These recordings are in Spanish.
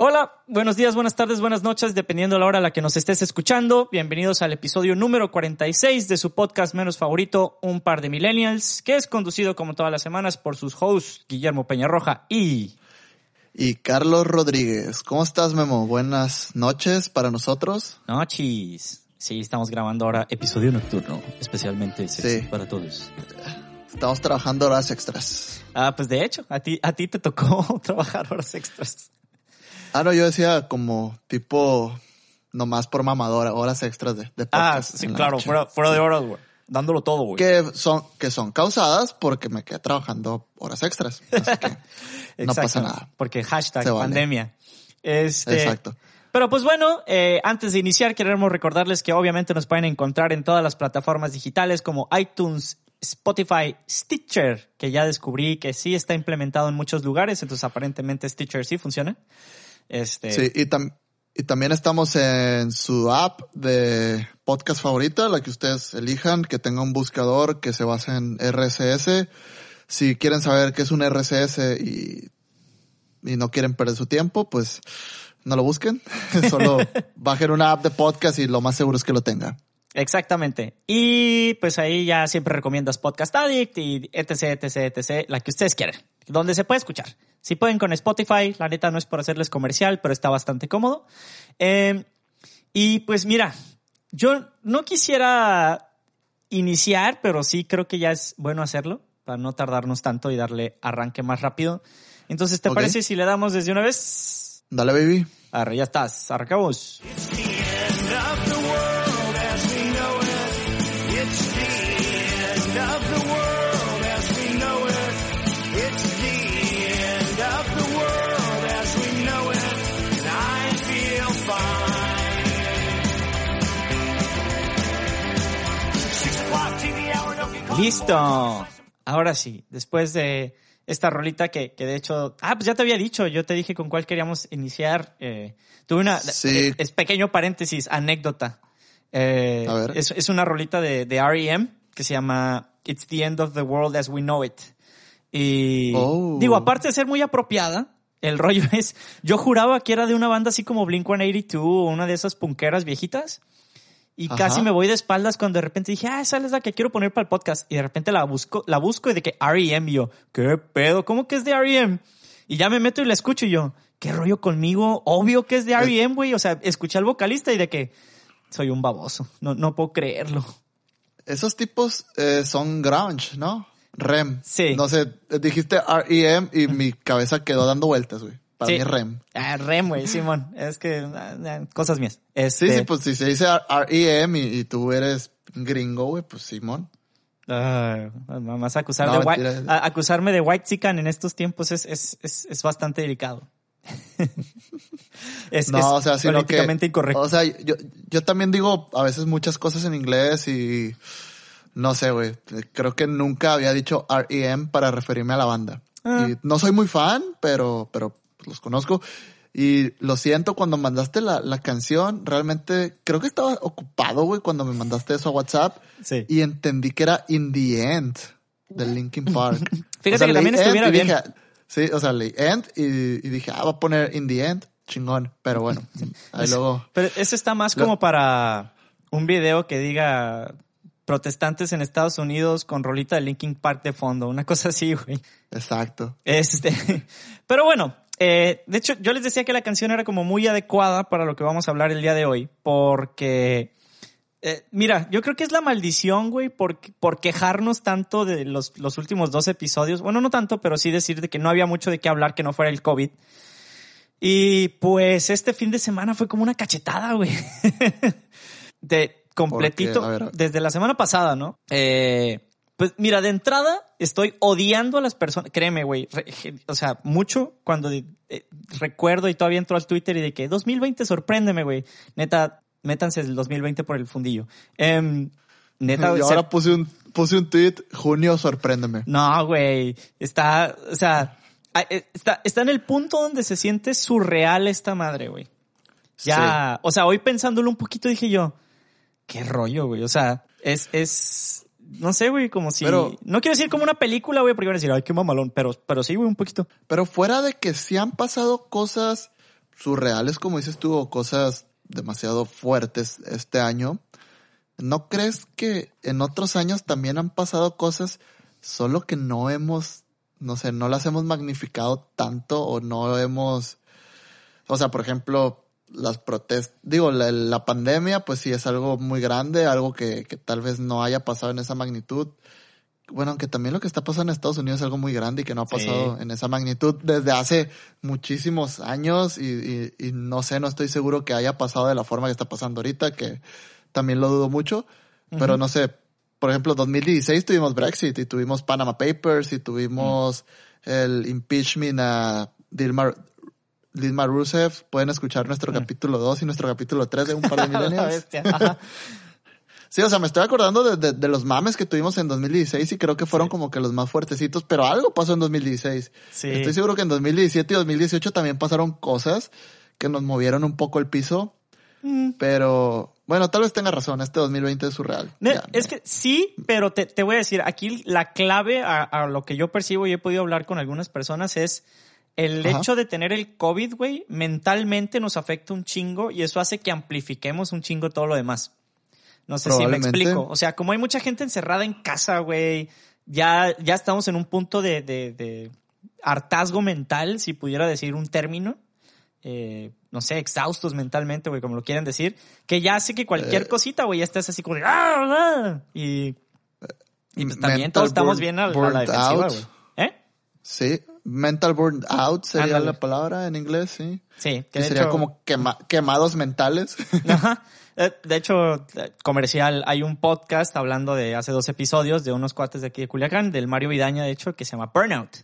Hola, buenos días, buenas tardes, buenas noches, dependiendo de la hora a la que nos estés escuchando. Bienvenidos al episodio número 46 de su podcast menos favorito, Un par de millennials, que es conducido como todas las semanas por sus hosts Guillermo Peñarroja y... Y Carlos Rodríguez. ¿Cómo estás, Memo? Buenas noches para nosotros. Noches. Sí, estamos grabando ahora episodio nocturno, especialmente Sí. para todos. Estamos trabajando horas extras. Ah, pues de hecho, a ti, a ti te tocó trabajar horas extras. Ah, no, yo decía como tipo nomás por mamadora, horas extras de, de Ah, podcast sí, en la claro, fuera, fuera de horas, güey. Dándolo todo, güey. Que son, que son causadas porque me quedé trabajando horas extras. Así que no pasa nada. Porque hashtag Se vale. pandemia. Este, Exacto. Pero pues bueno, eh, antes de iniciar queremos recordarles que obviamente nos pueden encontrar en todas las plataformas digitales como iTunes, Spotify, Stitcher, que ya descubrí que sí está implementado en muchos lugares, entonces aparentemente Stitcher sí funciona. Este, Sí, y, tam- y también estamos en su app de podcast favorita, la que ustedes elijan, que tenga un buscador que se base en RSS. Si quieren saber qué es un RSS y, y no quieren perder su tiempo, pues no lo busquen. Solo bajen una app de podcast y lo más seguro es que lo tenga. Exactamente. Y pues ahí ya siempre recomiendas Podcast Addict y etc, etc, etc, la que ustedes quieran, donde se puede escuchar. Si pueden con Spotify, la neta no es por hacerles comercial, pero está bastante cómodo. Eh, y pues mira, yo no quisiera iniciar, pero sí creo que ya es bueno hacerlo para no tardarnos tanto y darle arranque más rápido. Entonces, ¿te parece si le damos desde una vez? Dale, baby. Arre, ya estás, arrancamos. Listo. Ahora sí, después de esta rolita que, que de hecho, ah, pues ya te había dicho, yo te dije con cuál queríamos iniciar. Eh, tuve una, Sí. eh, es pequeño paréntesis, anécdota. Eh, A ver. Es, es una rolita de, de R.E.M. que se llama It's the End of the World as We Know It. Y Oh. digo, aparte de ser muy apropiada, el rollo es, yo juraba que era de una banda así como Blink-182 o una de esas punqueras viejitas. Y Ajá. casi me voy de espaldas cuando de repente dije, ah, esa es la que quiero poner para el podcast. Y de repente la busco, la busco y de que R.E.M. y yo, ¿qué pedo? ¿Cómo que es de R.E.M.? Y ya me meto y la escucho y yo, ¿qué rollo conmigo? Obvio que es de R.E.M., güey. O sea, escuché al vocalista y de que soy un baboso. No, no puedo creerlo. Esos tipos eh, son grunge, ¿no? REM. Sí. No sé, dijiste REM y mi cabeza quedó dando vueltas, güey. Para Sí. mí es REM. Ah, Rem, güey, Simón. Es que, ah, ah, cosas mías. Sí, Este, sí, pues si se dice REM y, y tú eres gringo, güey, pues Simón. ah, más acusar No, de white- a- acusarme de white chican en estos tiempos es, es, es, es bastante delicado. es, No, o sea, sino que... políticamente incorrecto. O sea, yo, yo también digo a veces muchas cosas en inglés y... No sé, güey. Creo que nunca había dicho REM para referirme a la banda. Ah. Y no soy muy fan, pero, pero los conozco. Y lo siento, cuando mandaste la, la canción, realmente creo que estaba ocupado, güey, cuando me mandaste eso a WhatsApp. Sí. Y entendí que era In the End de Linkin Park. Fíjate que también estuviera bien. dije, sí, o sea, leí End y, y dije, ah, va a poner In the End. Chingón. Pero bueno, ahí Es- luego. Pero eso está más Lo- como para un video que diga protestantes en Estados Unidos con rolita de Linkin Park de fondo, una cosa así, güey. Exacto. Este, pero bueno, eh, de hecho, yo les decía que la canción era como muy adecuada para lo que vamos a hablar el día de hoy, porque, eh, mira, yo creo que es la maldición, güey, por, por quejarnos tanto de los, los últimos dos episodios. Bueno, no tanto, pero sí decir de que no había mucho de qué hablar que no fuera el COVID. Y pues este fin de semana fue como una cachetada, güey. de completito, ver. desde la semana pasada, ¿no? Eh, pues mira, de entrada estoy odiando a las personas, créeme, güey, o sea, mucho cuando eh, recuerdo y todavía entro al Twitter y de que 2020 sorpréndeme, güey. Neta, métanse el 2020 por el fundillo. Em, neta, y se- ahora puse un, puse un tweet, junio, sorpréndeme. no, güey. Está, o sea, eh, está, está en el punto donde se siente surreal esta madre, güey. Ya, o sea, hoy pensándolo un poquito dije yo, qué rollo, güey. O sea, es, es, no sé, güey, como si, Pero- no quiero decir como una película, güey, porque iban a decir, ay, qué mamalón, pero, pero sí, güey, un poquito. Pero fuera de que sí han pasado cosas surreales, como dices tú, o cosas demasiado fuertes este año. ¿No crees que en otros años también han pasado cosas, solo que no hemos, no sé, no las hemos magnificado tanto o no hemos, o sea, por ejemplo, las protestas, digo, la, la, pandemia, pues sí es algo muy grande, algo que, que, tal vez no haya pasado en esa magnitud. Bueno, aunque también lo que está pasando en Estados Unidos es algo muy grande y que no ha pasado sí. en esa magnitud desde hace muchísimos años y, y, y, no sé, no estoy seguro que haya pasado de la forma que está pasando ahorita, que también lo dudo mucho, uh -huh. pero no sé, por ejemplo, 2016 tuvimos Brexit y tuvimos Panama Papers y tuvimos uh -huh. el impeachment a Dilma, Dilma Rousseff, pueden escuchar nuestro mm. capítulo 2 y nuestro capítulo 3 de un par de milenios. sí, o sea, me estoy acordando de, de, de, los mames que tuvimos en 2016 y creo que fueron sí. como que los más fuertecitos, pero algo pasó en 2016. Sí. Estoy seguro que en 2017 y 2018 también pasaron cosas que nos movieron un poco el piso, mm. pero bueno, tal vez tenga razón, este 2020 es surreal. No, ya, es que sí, pero te, te, voy a decir, aquí la clave a, a lo que yo percibo y he podido hablar con algunas personas es el Ajá. hecho de tener el COVID, güey, mentalmente nos afecta un chingo y eso hace que amplifiquemos un chingo todo lo demás. No sé si me explico. O sea, como hay mucha gente encerrada en casa, güey, ya, ya estamos en un punto de, de, de hartazgo mental, si pudiera decir un término. Eh, no sé, exhaustos mentalmente, güey, como lo quieran decir, que ya hace que cualquier eh, cosita, güey, ya estés así como de, ¡Ah, ah! y, y pues también todos estamos bien a, a la defensiva, güey. ¿Eh? Sí, mental burnout out sería Ándale. la palabra en inglés, sí. Sí, que, sería hecho, como quema, quemados mentales. Ajá. Eh, de hecho, comercial, hay un podcast hablando de hace dos episodios de unos cuates de aquí de Culiacán, del Mario Vidaña, de hecho, que se llama Burnout.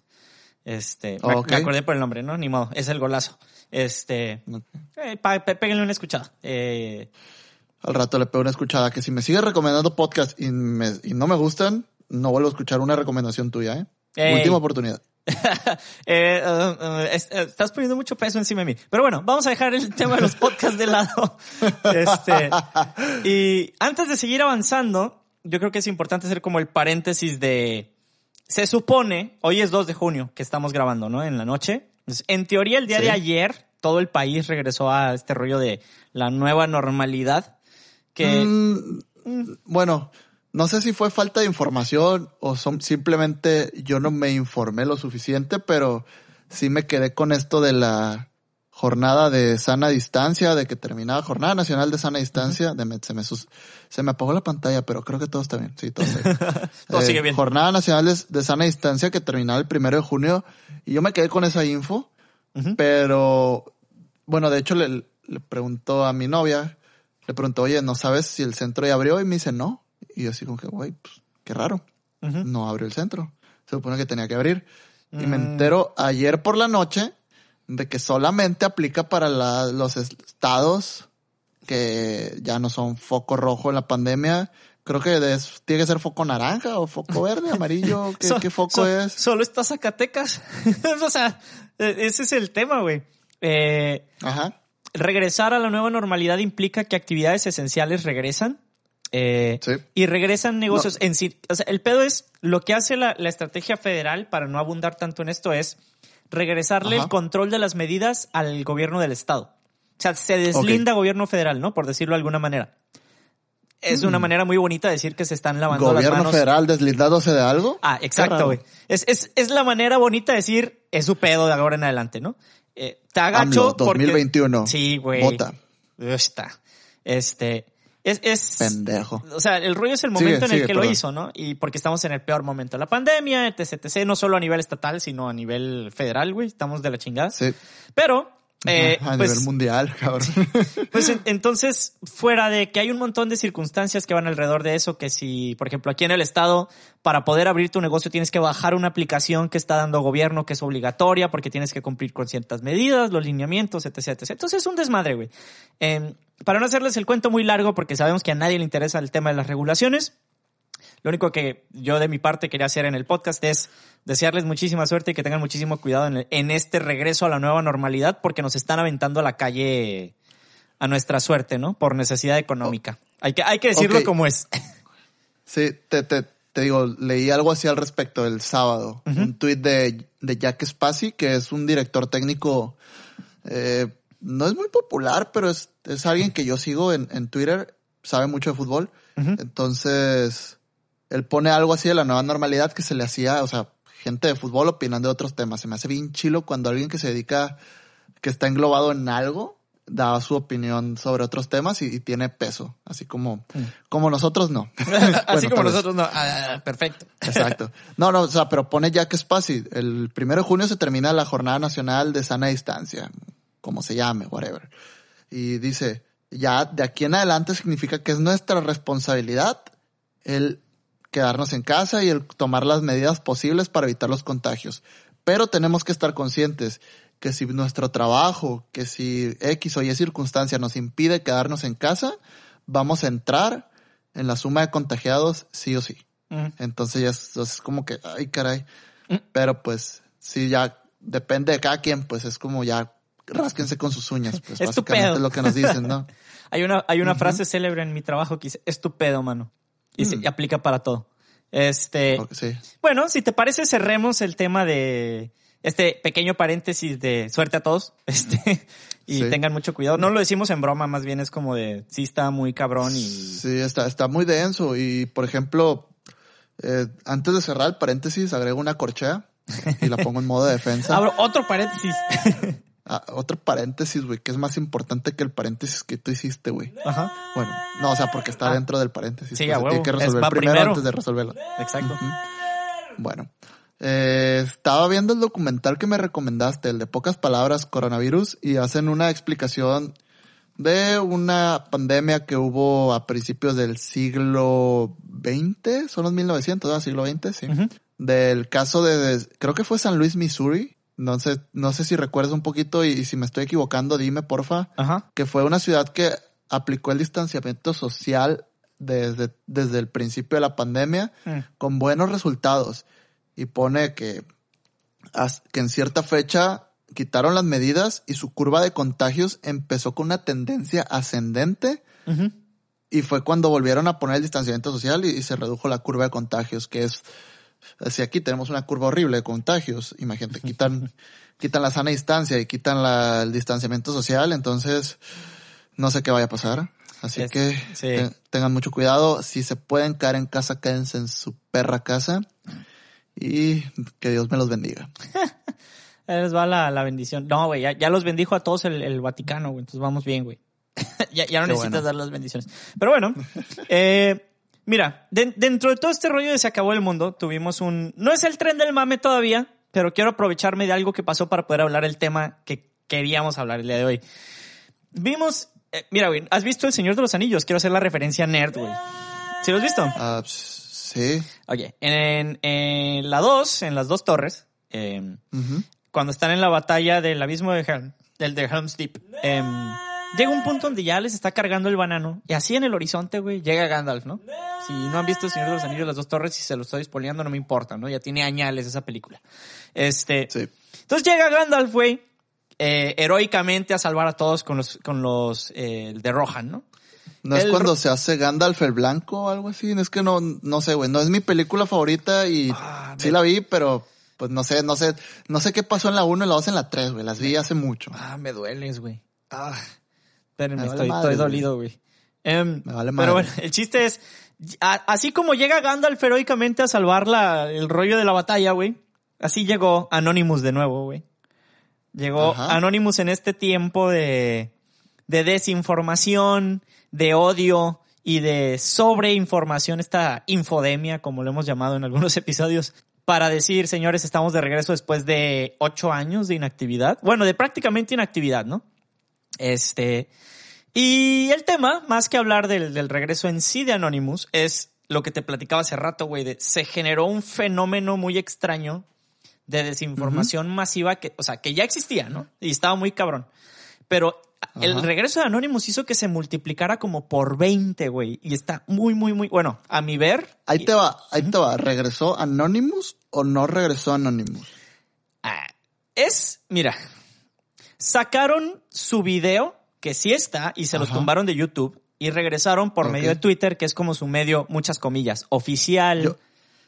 Este, okay. me, acordé por el nombre, ¿no? Ni modo, es el golazo. Este, okay. eh, péguenle una escuchada. Eh, Al rato le pego una escuchada, que si me sigue recomendando podcast y, me, y no me gustan, no vuelvo a escuchar una recomendación tuya, ¿eh? Ey. Última oportunidad. eh, uh, uh, es, uh, estás poniendo mucho peso encima de mí. Pero bueno, vamos a dejar el tema de los podcasts de lado. Este, y antes de seguir avanzando, yo creo que es importante hacer como el paréntesis de... Se supone, hoy es 2 de junio que estamos grabando, ¿no? En la noche. Entonces, en teoría, el día sí. de ayer, todo el país regresó a este rollo de la nueva normalidad. Que... Mm, mm. bueno, no sé si fue falta de información o son, simplemente yo no me informé lo suficiente, pero sí me quedé con esto de la jornada de sana distancia, de que terminaba Jornada Nacional de Sana Distancia. Uh -huh. de, se, me sus, se me apagó la pantalla, pero creo que todo está bien. Sí, todo, está bien. todo eh, sigue bien. Jornada Nacional de, de, Sana Distancia que terminaba el primero de junio y yo me quedé con esa info, uh -huh. pero bueno, de hecho le, le preguntó a mi novia, le preguntó, oye, ¿no sabes si el centro ya abrió? Y me dice, no. Y así como que, güey, pues, qué raro. Uh -huh. No abrió el centro. Se supone que tenía que abrir. Mm. Y me mm. entero ayer por la noche de que solamente aplica para la, los estados que ya no son foco rojo en la pandemia. Creo que es, tiene que ser foco naranja o foco verde, amarillo. ¿Qué, so, ¿qué foco so, es? Solo está Zacatecas. o sea, e, ese es el tema, güey. Eh, Ajá. Regresar a la nueva normalidad implica que actividades esenciales regresan eh, sí. Y regresan negocios no. en sí. O sea, el pedo es lo que hace la, la, estrategia federal, para no abundar tanto en esto, es regresarle Ajá. el control de las medidas al gobierno del estado. O sea, se deslinda okay. gobierno federal, ¿no? Por decirlo de alguna manera. Es mm. una manera muy bonita de decir que se están lavando ¿Gobierno las manos. federal deslindándose de algo? Ah, exacto, güey. Es, es, es la manera bonita de decir, es su pedo de ahora en adelante, ¿no? Eh, te agacho AMLO, 2021. Porque... Sí, güey. Vota. Está. Este, es, es, Pendejo. O sea, el rollo es el momento sigue, en el que perdón. lo hizo, ¿no? Y porque estamos en el peor momento de la pandemia, etc, etc, no solo a nivel estatal, sino a nivel federal, güey. Estamos de la chingada. Sí. Pero, eh, a pues, nivel mundial, cabrón. Pues entonces, fuera de que hay un montón de circunstancias que van alrededor de eso, que si, por ejemplo, aquí en el estado, para poder abrir tu negocio tienes que bajar una aplicación que está dando gobierno, que es obligatoria, porque tienes que cumplir con ciertas medidas, los lineamientos, etc, etc. Entonces es un desmadre, güey. Eh, para no hacerles el cuento muy largo, porque sabemos que a nadie le interesa el tema de las regulaciones, lo único que yo de mi parte quería hacer en el podcast es desearles muchísima suerte y que tengan muchísimo cuidado en, el, en este regreso a la nueva normalidad, porque nos están aventando a la calle a nuestra suerte, ¿no? Por necesidad económica. Oh. Hay, que, hay que decirlo okay. como es. Sí, te, te, te, digo, leí algo así al respecto el sábado. Uh -huh. Un tuit de, de Jack Spassi, que es un director técnico eh, no es muy popular, pero es, es alguien que yo sigo en, en Twitter, sabe mucho de fútbol. Entonces, él pone algo así de la nueva normalidad que se le hacía, o sea, gente de fútbol opinando de otros temas. Se me hace bien chilo cuando alguien que se dedica, que está englobado en algo, da su opinión sobre otros temas y, y tiene peso. Así como, como nosotros no. Así como nosotros no. Ah, perfecto. Exacto. No, no, o sea, pero pone Jack Spassi. El primero de junio se termina la Jornada Nacional de Sana Distancia, como se llame, whatever. Y dice, ya de aquí en adelante significa que es nuestra responsabilidad el quedarnos en casa y el tomar las medidas posibles para evitar los contagios. Pero tenemos que estar conscientes que si nuestro trabajo, que si X o Y circunstancia nos impide quedarnos en casa, vamos a entrar en la suma de contagiados sí o sí. Ujú. Entonces ya es, es como que, ay, caray. Mm. Pero pues, sí, ya depende de cada quien, pues es como ya rásquense con sus uñas, pues Es tu básicamente pedo. es lo que nos dicen, ¿no? Hay una, hay una frase célebre en mi trabajo que dice, es tu pedo, mano. Y se y aplica para todo. Este, sí. bueno, si te parece, cerremos el tema de este pequeño paréntesis de suerte a todos. Este, y Sí. tengan mucho cuidado. No lo decimos en broma, más bien es como de, sí está muy cabrón y... Sí, está, está muy denso. Y por ejemplo, eh, antes de cerrar el paréntesis, agrego una corchea y la pongo en modo de defensa. Abro otro paréntesis. Ah, otro paréntesis, güey, que es más importante que el paréntesis que tú hiciste, güey. Ajá. Bueno, no, o sea, porque está dentro del paréntesis. Sí, pues, huevo. Tiene que Es- resolver primero, primero. antes de resolverlo. Exacto. Bueno, eh, estaba viendo el documental que me recomendaste, el de pocas palabras, coronavirus, y hacen una explicación de una pandemia que hubo a principios del siglo XX, son los 1900, ¿verdad? Siglo XX, sí. Del caso de, de- creo que fue San Luis, Missouri. No sé, no sé si recuerdas un poquito y, y si me estoy equivocando, dime porfa Ajá. que fue una ciudad que aplicó el distanciamiento social desde, desde el principio de la pandemia Mm. con buenos resultados. Y pone que, que en cierta fecha quitaron las medidas y su curva de contagios empezó con una tendencia ascendente y fue cuando volvieron a poner el distanciamiento social y, y se redujo la curva de contagios, que es, si aquí tenemos una curva horrible de contagios, imagínate, quitan, quitan la sana distancia y quitan la- el distanciamiento social, entonces no sé qué vaya a pasar. Así Es- que sí. te- tengan mucho cuidado. Si se pueden caer en casa, quédense en su perra casa. Y que Dios me los bendiga. Les va la, la bendición. No, güey, ya, ya los bendijo a todos el, el Vaticano, güey. Entonces vamos bien, güey. ya, ya no Qué necesitas bueno. dar las bendiciones. Pero bueno, eh, mira, de- dentro de todo este rollo de se acabó el mundo, tuvimos un... No es el tren del mame todavía, pero quiero aprovecharme de algo que pasó para poder hablar el tema que queríamos hablar el día de hoy. Vimos... eh, mira, güey, ¿has visto El Señor de los Anillos? Quiero hacer la referencia nerd, güey. ¿Sí lo has visto? Ah, sí. Oye, en, en la 2, en las dos torres, eh, Ujú. cuando están en la batalla del abismo de Helm, del de Helm's Deep, em, llega un punto donde ya les está cargando el banano y así en el horizonte, güey, llega Gandalf, ¿no? Si no han visto El Señor de los Anillos, las dos torres, si se lo estoy spoileando, no me importa, ¿no? Ya tiene añales esa película. Este, Sí. entonces llega Gandalf, güey, eh, heroicamente a salvar a todos con los, con los eh, de Rohan, ¿no? ¿No es cuando se hace Gandalf el blanco o algo así? Es que no, no sé, güey. No es mi película favorita y Ah, sí la vi, pero pues no sé, no sé, no sé qué pasó en la 1 y la 2 en la 3, güey. Las vi hace mucho. Ah, me dueles, güey. Ah, espérenme, Me vale estoy, madre, estoy güey. dolido, güey. Em, Me vale pero bueno, el chiste es, a- así como llega Gandalf heroicamente a salvar la, el rollo de la batalla, güey, así llegó Anonymous de nuevo, güey. Llegó Ajá. Anonymous en este tiempo de, de desinformación, de odio y de sobreinformación, esta infodemia, como lo hemos llamado en algunos episodios, para decir, señores, estamos de regreso después de ocho años de inactividad. Bueno, de prácticamente inactividad, ¿no? Este. Y el tema, más que hablar del, del regreso en sí de Anonymous, es lo que te platicaba hace rato, güey, de se generó un fenómeno muy extraño de desinformación masiva que, o sea, que ya existía, ¿no? Y estaba muy cabrón. Pero el regreso de Anonymous hizo que se multiplicara como por 20, güey. Y está muy, muy, muy, bueno, a mi ver. Ahí te va, ahí te va. ¿Regresó Anonymous o no regresó Anonymous? Ah, es, mira, sacaron su video, que sí está, y se los Ajá. tumbaron de YouTube, y regresaron por medio de Twitter, que es como su medio, muchas comillas, oficial. Yo-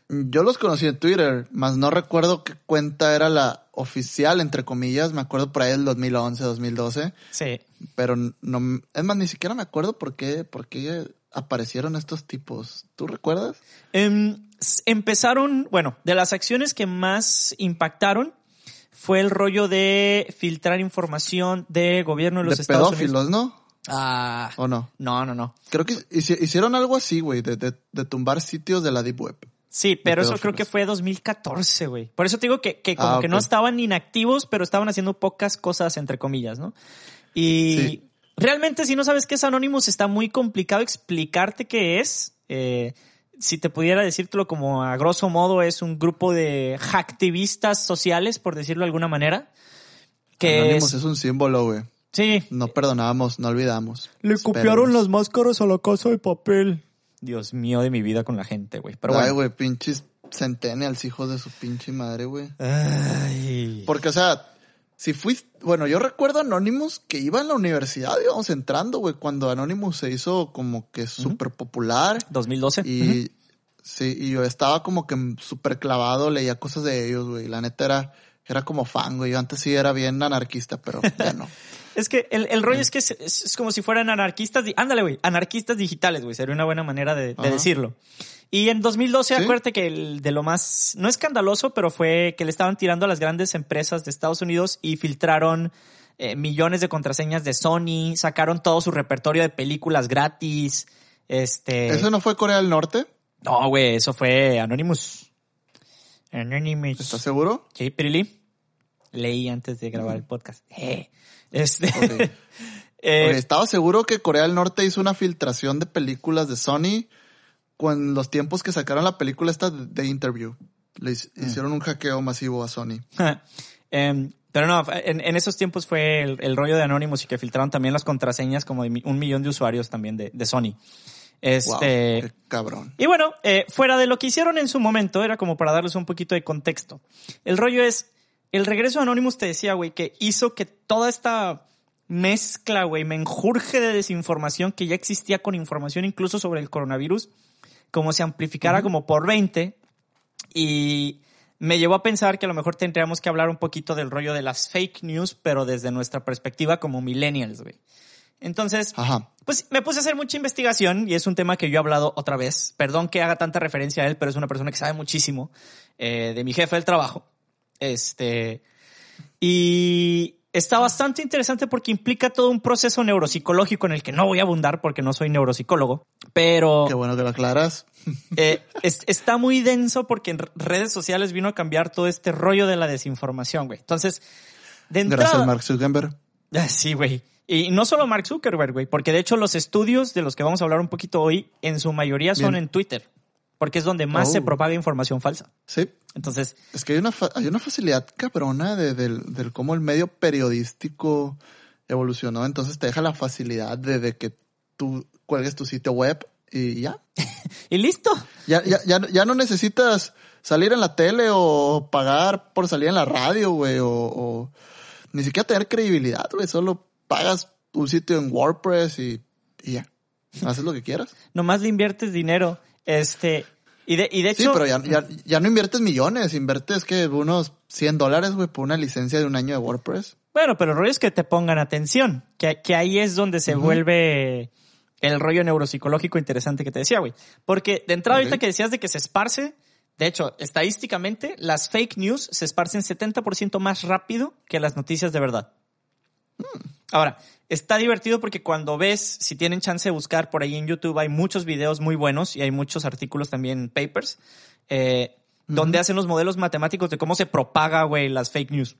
Yo los conocí en Twitter, más no recuerdo qué cuenta era la oficial, entre comillas. Me acuerdo por ahí del 2011, 2012. Sí. Pero no, es más, ni siquiera me acuerdo por qué, por qué aparecieron estos tipos. ¿Tú recuerdas? Em, empezaron, bueno, de las acciones que más impactaron fue el rollo de filtrar información de gobierno de los de Estados pedófilos, Unidos. ¿no? Ah, ¿O no? no, no, no. Creo que hici- hicieron algo así, güey, de, de, de tumbar sitios de la Deep Web. Sí, pero eso creo que fue 2014, güey. Por eso te digo que, que como Ah, que no estaban inactivos, pero estaban haciendo pocas cosas, entre comillas, ¿no? Y Sí. realmente, si no sabes qué es Anonymous, está muy complicado explicarte qué es. Eh, si te pudiera decírtelo como a grosso modo, es un grupo de hacktivistas sociales, por decirlo de alguna manera. Que Anonymous es- es un símbolo, güey. Sí. No perdonamos, no olvidamos. Le Esperemos. copiaron las máscaras a la casa de papel. Dios mío de mi vida con la gente, güey. Pero Ay, bueno. güey, pinches centennials, hijos de su pinche madre, güey. Ay. Porque, o sea, si fuiste, bueno, yo recuerdo Anonymous que iba en la universidad, íbamos entrando, güey, cuando Anonymous se hizo como que súper popular 2012. Ujú. y sí, y yo estaba como que súper clavado, leía cosas de ellos, güey. La neta era, era como fan, güey. Yo antes sí era bien anarquista, pero ya no. Es que el, el rollo es que es, es- como si fueran anarquistas. Ándale, güey. Anarquistas digitales, güey. Sería una buena manera de, de decirlo. Y en 2012, Sí. acuérdate que el, de lo más, no escandaloso, pero fue que le estaban tirando a las grandes empresas de Estados Unidos y filtraron eh, millones de contraseñas de Sony, sacaron todo su repertorio de películas gratis. Este. ¿Eso no fue Corea del Norte? No, güey, eso fue Anonymous. Anonymous. ¿Estás seguro? Sí, Pirili. Leí antes de grabar el podcast. Eh. Este. Ok. eh, Oye, estaba seguro que Corea del Norte hizo una filtración de películas de Sony con los tiempos que sacaron la película esta de, Interview. Le Mm. hicieron un hackeo masivo a Sony. Em, pero no, en, en esos tiempos fue el, el rollo de Anonymous y que filtraron también las contraseñas como de un millón de usuarios también de, de Sony. Wow, Este. qué cabrón. Y bueno, eh, fuera de lo que hicieron en su momento, era como para darles un poquito de contexto. El rollo es, el regreso de Anonymous te decía, güey, que hizo que toda esta mezcla, güey, menjurje de desinformación que ya existía con información incluso sobre el coronavirus, como se amplificara como por 20 y me llevó a pensar que a lo mejor tendríamos que hablar un poquito del rollo de las fake news, pero desde nuestra perspectiva como millennials, güey. Entonces, Ajá. pues me puse a hacer mucha investigación y es un tema que yo he hablado otra vez. Perdón que haga tanta referencia a él, pero es una persona que sabe muchísimo eh, de mi jefe del trabajo. Este. Y está bastante interesante porque implica todo un proceso neuropsicológico en el que no voy a abundar porque no soy neuropsicólogo, pero Qué bueno que lo aclaras. eh, es- está muy denso porque en redes sociales vino a cambiar todo este rollo de la desinformación, güey. Entonces, de entrada. Gracias, Mark Zuckerberg. Ah, Sí, güey. Y no solo Mark Zuckerberg, güey, porque de hecho los estudios de los que vamos a hablar un poquito hoy, en su mayoría son Bien. en Twitter, porque es donde más Oh. se propaga información falsa. Sí. Entonces, Es que hay una, fa- hay una facilidad cabrona de, del, del cómo el medio periodístico evolucionó. Entonces te deja la facilidad de, de que tú cuelgues tu sitio web y ya. y listo. Ya, ya, ya, ya no necesitas salir en la tele o pagar por salir en la radio, güey, o, o ni siquiera tener credibilidad, güey. Solo pagas un sitio en WordPress y, y ya. Haces lo que quieras. Nomás le inviertes dinero. Este, y de, y de Sí, hecho, pero ya, ya, ya no inviertes millones, inviertes que unos 100 dólares, güey, por una licencia de un año de WordPress. bueno, pero el rollo es que te pongan atención, que, que ahí es donde se vuelve el rollo neuropsicológico interesante que te decía, güey. Porque de entrada ahorita que decías de que se esparce, de hecho, estadísticamente, las fake news se esparcen 70% más rápido que las noticias de verdad. Ahora, está divertido porque cuando ves, si tienen chance de buscar por ahí en YouTube, hay muchos videos muy buenos y hay muchos artículos también, papers, eh, donde hacen los modelos matemáticos de cómo se propaga, güey, las fake news.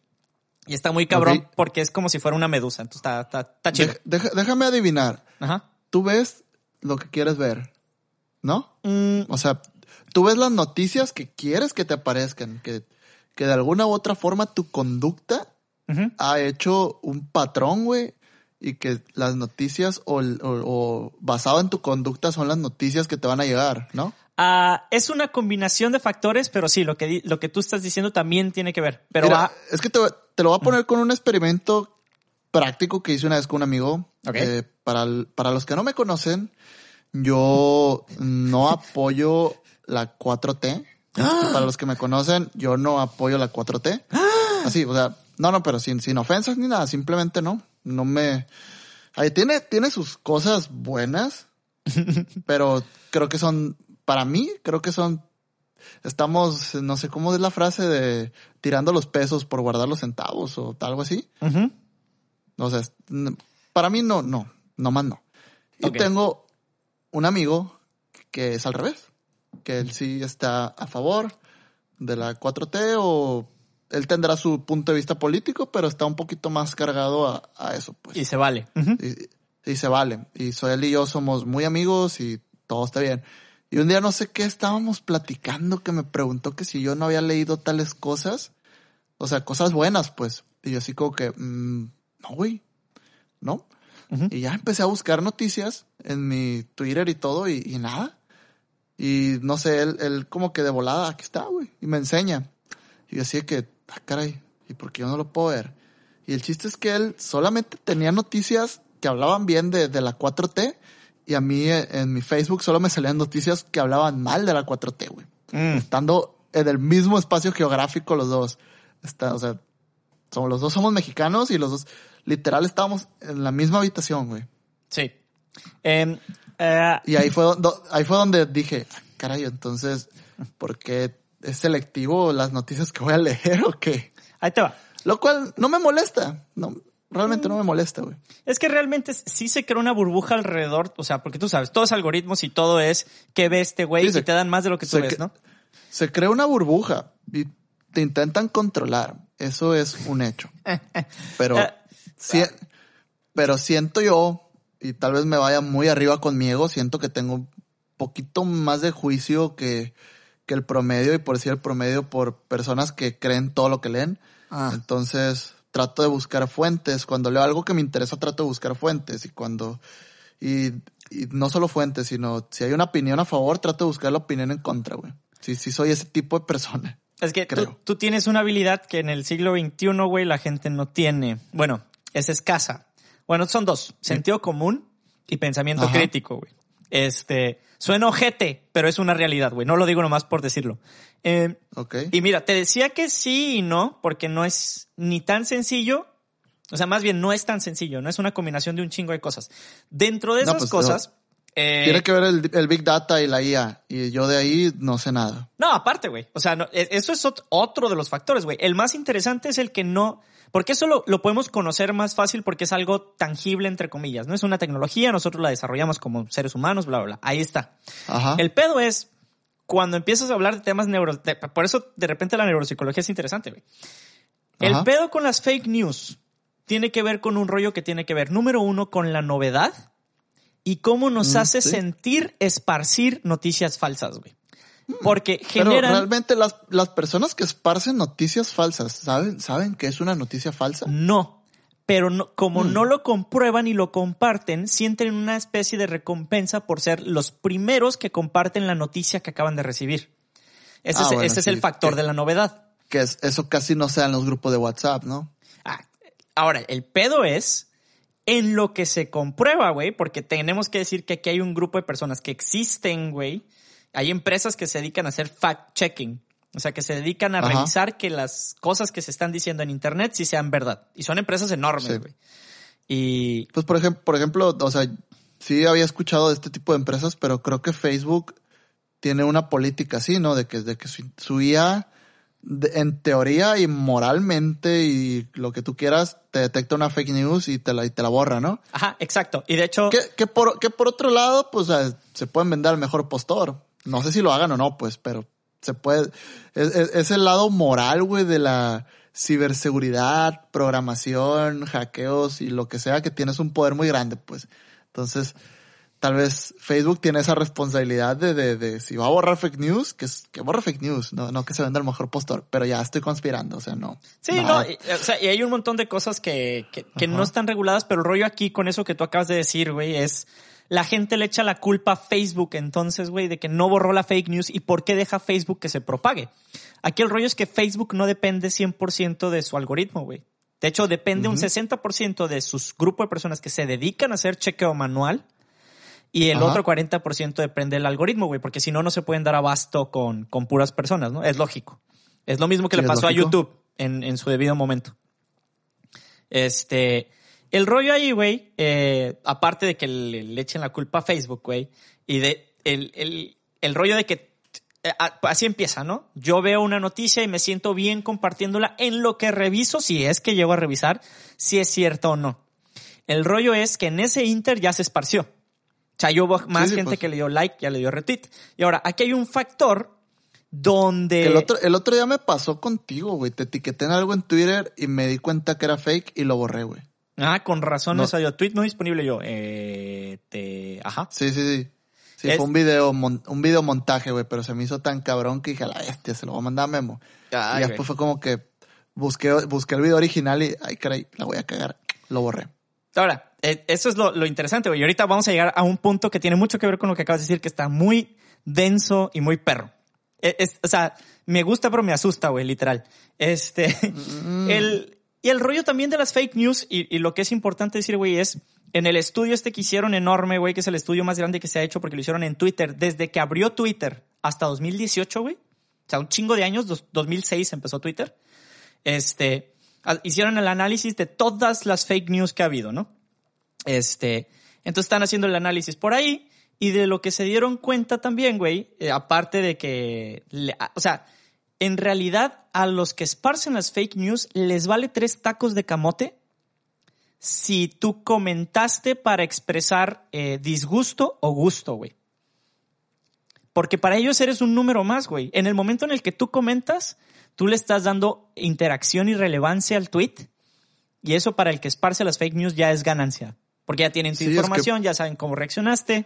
Y está muy cabrón porque es como si fuera una medusa. Entonces está, está, está chido. Deja- déjame adivinar. Ajá. Tú ves lo que quieres ver, ¿no? Mm, O sea, tú ves las noticias que quieres que te aparezcan, que, que de alguna u otra forma tu conducta ha hecho un patrón, güey, y que las noticias o, el- o- o basado en tu conducta son las noticias que te van a llegar, ¿no? Ah, es una combinación de factores, pero sí, lo que, lo que tú estás diciendo también tiene que ver. Pero Mira, es que te, te lo voy a poner con un experimento práctico que hice una vez con un amigo. Ok. Eh, para, el- para los que no me conocen, yo no apoyo la 4T. Para los que me conocen, yo no apoyo la 4T. Así, o sea, no, no, pero sin, sin ofensas ni nada, simplemente no. No me... Ahí tiene, tiene sus cosas buenas, pero creo que son, para mí, creo que son, estamos, no sé cómo es la frase de tirando los pesos por guardar los centavos o algo así. O sea, para mí no, no, no más no. Y tengo un amigo que es al revés, que él sí está a favor de la 4T o él tendrá su punto de vista político, pero está un poquito más cargado a, eso. Pues. Y se vale. y, se vale. Y soy él y yo somos muy amigos y todo está bien. Y un día no sé qué estábamos platicando que me preguntó que si yo no había leído tales cosas. O sea, cosas buenas, pues. Y yo así como que, mm, no, güey, ¿no? Y ya empecé a buscar noticias en mi Twitter y todo y, y nada. Y no sé, él, él como que de volada, aquí está, güey. Y me enseña. Y yo así que, ah, caray, ¿y por qué yo no lo puedo ver? Y el chiste es que él solamente tenía noticias que hablaban bien de, de la 4T y a mí eh, en mi Facebook solo me salían noticias que hablaban mal de la 4T, güey. Mm. Estando en el mismo espacio geográfico los dos. Está, o sea, somos, los dos somos mexicanos y los dos literal estábamos en la misma habitación, güey. Sí. Em, eh, y ahí fue, donde, ahí fue donde dije, ah, caray, entonces, ¿por qué es selectivo las noticias que voy a leer o qué? Ahí te va. Lo cual no me molesta. No, realmente no me molesta, güey. Es que realmente sí se crea una burbuja alrededor, o sea, porque tú sabes, todos algoritmos y todo es que ve este güey y te dan más de lo que tú ves, ¿no? Se crea una burbuja y te intentan controlar. Eso es un hecho. Pero, eh, pero siento yo, y tal vez me vaya muy arriba conmigo, siento que tengo un poquito más de juicio que, que el promedio y por decir el promedio por personas que creen todo lo que leen. Ah. Entonces trato de buscar fuentes. Cuando leo algo que me interesa trato de buscar fuentes y cuando y, y no solo fuentes, sino si hay una opinión a favor trato de buscar la opinión en contra, güey. Sí, sí soy ese tipo de persona. Es que tú, tú, tienes una habilidad que en el siglo XXI, güey, la gente no tiene. Bueno, es escasa. Bueno, son dos, sentido común y pensamiento crítico, güey. Este, suena ojete, pero es una realidad, güey. No lo digo nomás por decirlo. Eh, y mira, te decía que sí y no, porque no es ni tan sencillo. O sea, más bien no es tan sencillo, no es una combinación de un chingo de cosas. Dentro de esas pues, cosas. Eh, tiene que ver el, Big Data y la IA. Y yo de ahí no sé nada. No, aparte, güey. O sea, e, eso es otro de los factores, güey. El más interesante es el que no porque eso lo, podemos conocer más fácil porque es algo tangible, entre comillas. No es una tecnología, nosotros la desarrollamos como seres humanos, bla, bla, bla. Ahí está. El pedo es cuando empiezas a hablar de temas neuro... por eso de repente la neuropsicología es interesante, güey. El pedo con las fake news tiene que ver con un rollo que tiene que ver, número uno, con la novedad y cómo nos mm, hace sentir esparcir noticias falsas, güey. Porque generan... Pero realmente las, las personas que esparcen noticias falsas, ¿saben, ¿saben que es una noticia falsa? No. Pero no, como mm. no lo comprueban y lo comparten, sienten una especie de recompensa por ser los primeros que comparten la noticia que acaban de recibir. Ese, es, ah, ese es, el factor de la novedad. Que es, eso casi no sea en los grupos de WhatsApp, ¿no? Ah, ahora, el pedo es en lo que se comprueba, güey, porque tenemos que decir que aquí hay un grupo de personas que existen, güey, hay empresas que se dedican a hacer fact-checking. O sea, que se dedican a revisar que las cosas que se están diciendo en Internet sí sean verdad. Y son empresas enormes, güey. Y... Pues, por ejemplo, por ejemplo, o sea, sí había escuchado de este tipo de empresas, pero creo que Facebook tiene una política así, ¿no? De que, de que su, IA, en teoría y moralmente y lo que tú quieras, te detecta una fake news y te la, y te la borra, ¿no? Ajá, exacto. Y de hecho... Que, por, que por otro lado, pues se pueden vender al mejor postor. No sé si lo hagan o no, pues, pero se puede. Es, el lado moral, güey, de la ciberseguridad, programación, hackeos y lo que sea, que tienes un poder muy grande, pues. Entonces, tal vez Facebook tiene esa responsabilidad de, de, de si va a borrar fake news, que, que borra fake news, no, no que se venda el mejor postor, pero ya estoy conspirando, o sea, no. Sí, no, y, o sea, y hay un montón de cosas que, que, que no están reguladas, pero el rollo aquí con eso que tú acabas de decir, güey, es la gente le echa la culpa a Facebook entonces, güey, de que no borró la fake news y por qué deja Facebook que se propague. Aquí el rollo es que Facebook no depende 100% de su algoritmo, güey. De hecho, depende un 60% de sus grupos de personas que se dedican a hacer chequeo manual Y el Ajá. otro 40% depende del algoritmo, güey, porque si no, no se pueden dar abasto con, con puras personas, ¿no? Es lógico. Es lo mismo que Sí, le pasó a. YouTube en, en su debido momento. Este, el rollo ahí, güey, eh, aparte de que le, le echen la culpa a Facebook, güey, y de el, el, el rollo de que eh, así empieza, ¿no? Yo veo una noticia y me siento bien compartiéndola en lo que reviso, si es que llego a revisar, si es cierto o no. El rollo es que en ese inter ya se esparció. O sea, yo hubo más sí, gente pues. que le dio like, ya le dio retweet. Y ahora, aquí hay un factor donde... El, otro, el otro día me pasó contigo, güey. Te etiqueté en algo en Twitter y me di cuenta que era fake y lo borré, güey. Ah, con razón No. me salió tweet no disponible yo. Eh, te... Ajá. Sí, sí, sí. Sí, Es- fue un video, mon- un video montaje, güey, pero se me hizo tan cabrón que dije, a la bestia, se lo voy a mandar a Memo. Ay, y güey. después fue como que busqué, busqué el video original y, ay, caray, la voy a cagar. Lo borré. Ahora, eh, eso es lo, lo interesante, güey. Y ahorita vamos a llegar a un punto que tiene mucho que ver con lo que acabas de decir, que está muy denso y muy perro. Eh, es- o sea, me gusta, pero me asusta, güey, literal. Este, el, y el rollo también de las fake news, y, lo que es importante decir, güey, es en el estudio este que hicieron enorme, güey, que es el estudio más grande que se ha hecho porque lo hicieron en Twitter, desde que abrió Twitter hasta 2018, güey. O sea, un chingo de años, dos- 2006 empezó Twitter. Este, hicieron el análisis de todas las fake news que ha habido, ¿no? Este, entonces están haciendo el análisis por ahí y de lo que se dieron cuenta también, güey, eh, aparte de que, o sea, en realidad a los que esparcen las fake news les vale tres tacos de camote si tú comentaste para expresar eh, disgusto o gusto, güey. Porque para ellos eres un número más, güey. En el momento en el que tú comentas, tú le estás dando interacción y relevancia al tweet. Y eso para el que esparce las fake news ya es ganancia. Porque ya tienen tu Sí, es que- información, ya saben cómo reaccionaste.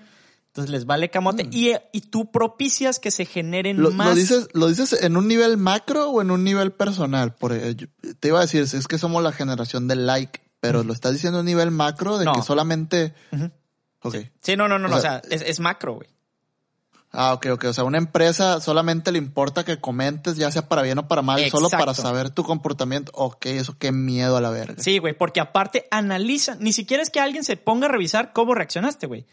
Entonces les vale camote. Y, y tú propicias que se generen ¿Lo, más. lo dices, ¿Lo dices en un nivel macro o en un nivel personal? Por, eh, yo- te iba a decir, es que somos la generación del like, pero lo estás diciendo a un nivel macro de No. que solamente... Ujú. Ok. Sí, no, no, no, O no. O sea, es, es macro, güey. Ah, ok, ok. O sea, una empresa solamente le importa que comentes, ya sea para bien o para mal, solo para saber tu comportamiento. Ok, eso qué miedo a la verga. Sí, güey, porque aparte analizan, ni siquiera es que alguien se ponga a revisar cómo reaccionaste, güey.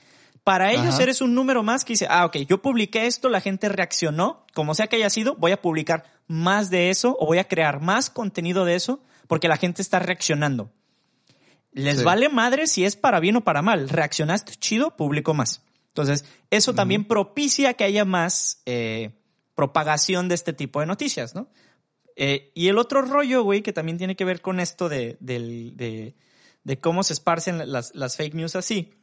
Para ellos Ajá. eres un número más que dice, ah, ok, yo publiqué esto, la gente reaccionó, como sea que haya sido, voy a publicar más de eso o voy a crear más contenido de eso porque la gente está reaccionando. Les Sí. vale madre si es para bien o para mal. Reaccionaste chido, publico más. Entonces, eso también propicia que haya más eh, propagación de este tipo de noticias, ¿no? Eh, y el otro rollo, güey, que también tiene que ver con esto de, de cómo se esparcen las, las fake news así,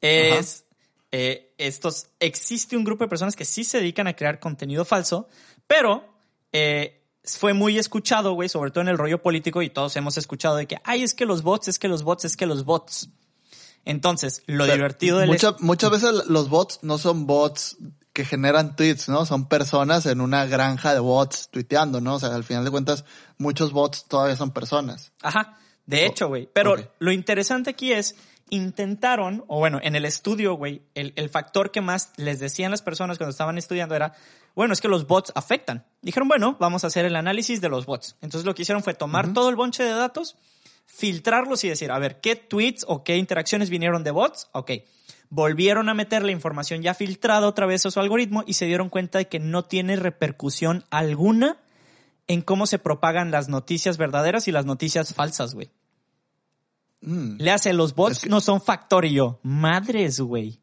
es eh, estos, existe un grupo de personas que sí se dedican a crear contenido falso, pero eh, fue muy escuchado, güey, sobre todo en el rollo político y todos hemos escuchado de que, ay, es que los bots, es que los bots, es que los bots. Entonces, lo O sea, divertido del... mucha- muchas veces los bots no son bots que generan tweets, ¿no? Son personas en una granja de bots tuiteando, ¿no? O sea, al final de cuentas, muchos bots todavía son personas. Ajá, de hecho, güey. Pero lo interesante aquí es, intentaron, o bueno, en el estudio, güey, el, el factor que más les decían las personas cuando estaban estudiando era, bueno, es que los bots afectan. Dijeron, bueno, vamos a hacer el análisis de los bots. Entonces lo que hicieron fue tomar todo el bonche de datos, filtrarlos y decir, a ver, ¿qué tweets o qué interacciones vinieron de bots? Ok. Volvieron a meter la información ya filtrada otra vez a su algoritmo y se dieron cuenta de que no tiene repercusión alguna en cómo se propagan las noticias verdaderas y las noticias falsas, güey. Mm. Le hace los bots Es que- no son factor y yo. Madres, güey.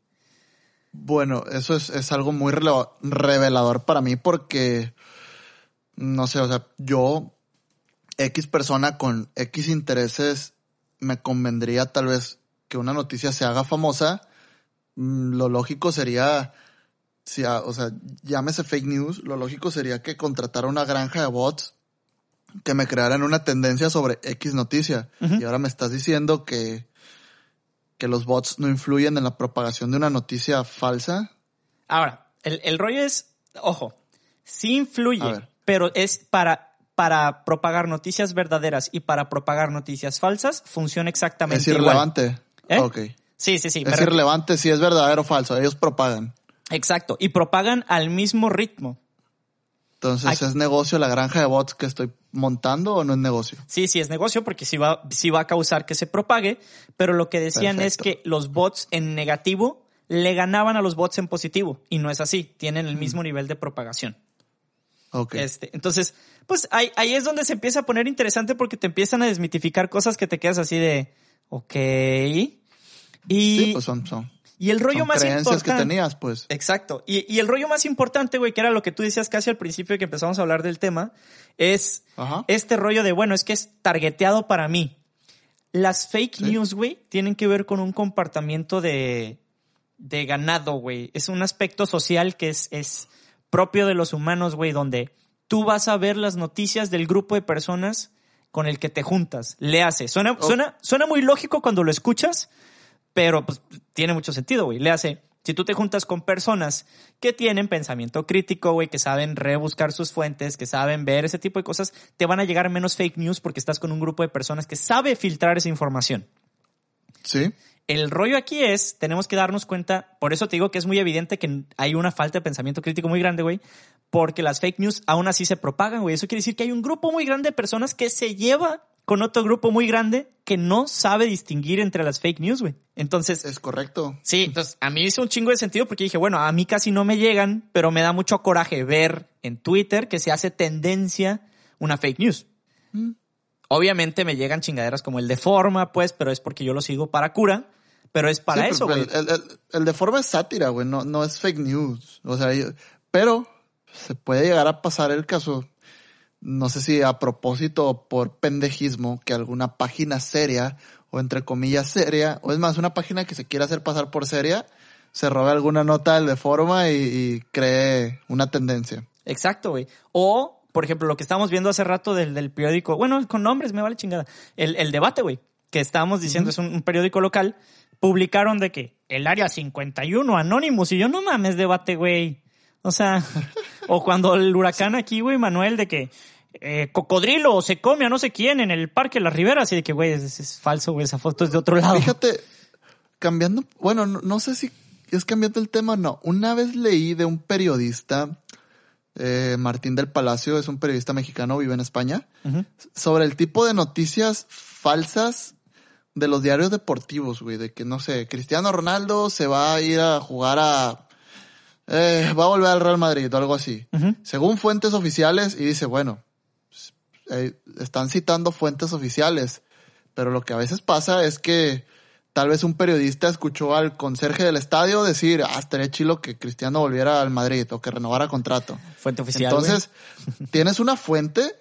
Bueno, eso es, es algo muy revelador para mí porque, no sé, o sea, yo, X persona con X intereses, me convendría tal vez que una noticia se haga famosa. Mm, Lo lógico sería, si, o sea, llámese fake news, lo lógico sería que contratara una granja de bots que me crearan una tendencia sobre X noticia. Y ahora me estás diciendo que, que los bots no influyen en la propagación de una noticia falsa. Ahora, el, el rollo es, ojo, sí influye, pero es para, para propagar noticias verdaderas y para propagar noticias falsas, funciona exactamente Es igual. irrelevante. ¿Eh? Ok. Sí, sí, sí. Es irrelevante si es verdadero o falso. Ellos propagan. Exacto. Y propagan al mismo ritmo. Entonces. ¿es negocio la granja de bots que estoy montando o no es negocio? Sí, sí es negocio porque sí va, sí va a causar que se propague, pero lo que decían es que los bots en negativo le ganaban a los bots en positivo. Y no es así. Tienen el mismo nivel de propagación. Ok. Este, entonces, pues ahí, ahí es donde se empieza a poner interesante porque te empiezan a desmitificar cosas que te quedas así de, ok. Y, sí, pues son, son, y el rollo son más importante. que tenías, pues. Exacto. Y, y el rollo más importante, güey, que era lo que tú decías casi al principio que empezamos a hablar del tema, es Ajá. este rollo de, bueno, es que es targeteado para mí. Las fake Sí. news, güey, tienen que ver con un comportamiento de, de ganado, güey. Es un aspecto social que es, es propio de los humanos, güey, donde tú vas a ver las noticias del grupo de personas con el que te juntas. Le hace. Suena, Oh. suena, suena muy lógico cuando lo escuchas, pero pues tiene mucho sentido, güey. Le hace. Si tú te juntas con personas que tienen pensamiento crítico, güey, que saben rebuscar sus fuentes, que saben ver ese tipo de cosas, te van a llegar menos fake news porque estás con un grupo de personas que sabe filtrar esa información. Sí. El rollo aquí es, tenemos que darnos cuenta, por eso te digo que es muy evidente que hay una falta de pensamiento crítico muy grande, güey, porque las fake news aún así se propagan, güey. Eso quiere decir que hay un grupo muy grande de personas que se lleva con otro grupo muy grande que no sabe distinguir entre las fake news, güey. Entonces, Es correcto. Sí, entonces a mí hizo un chingo de sentido porque dije, bueno, a mí casi no me llegan, pero me da mucho coraje ver en Twitter que se hace tendencia una fake news. Mm. Obviamente me llegan chingaderas como el de forma, pues, pero es porque yo lo sigo para cura, pero es para Sí, eso, güey. El, el- el de forma es sátira, güey, no, no es fake news. O sea, yo- pero se puede llegar a pasar el caso, no sé si a propósito o por pendejismo, que alguna página seria, o entre comillas seria, o es más, una página que se quiera hacer pasar por seria, se robe alguna nota del de forma y, y cree una tendencia. Exacto, güey. O, por ejemplo, lo que estábamos viendo hace rato del, del periódico, bueno, con nombres me vale chingada. El, el debate, güey, que estábamos diciendo, es un, un periódico local, publicaron de que el área 51 Anonymous, y yo no mames debate, güey. O sea, o cuando el huracán aquí, güey, Manuel, de que eh, cocodrilo se come a no sé quién en el parque de las riberas, y de que, güey, es, es falso, güey, esa foto es de otro lado. Fíjate, cambiando, bueno, no, no sé si es cambiando el tema o no. Una vez leí de un periodista, eh, Martín del Palacio, es un periodista mexicano, vive en España, sobre el tipo de noticias falsas de los diarios deportivos, güey, de que, no sé, Cristiano Ronaldo se va a ir a jugar a... eh, va a volver al Real Madrid o algo así. Según fuentes oficiales, y dice, bueno, eh, están citando fuentes oficiales, pero lo que a veces pasa es que tal vez un periodista escuchó al conserje del estadio decir, ah, estaría chilo que Cristiano volviera al Madrid o que renovara contrato. Fuente oficial. Entonces, tienes una fuente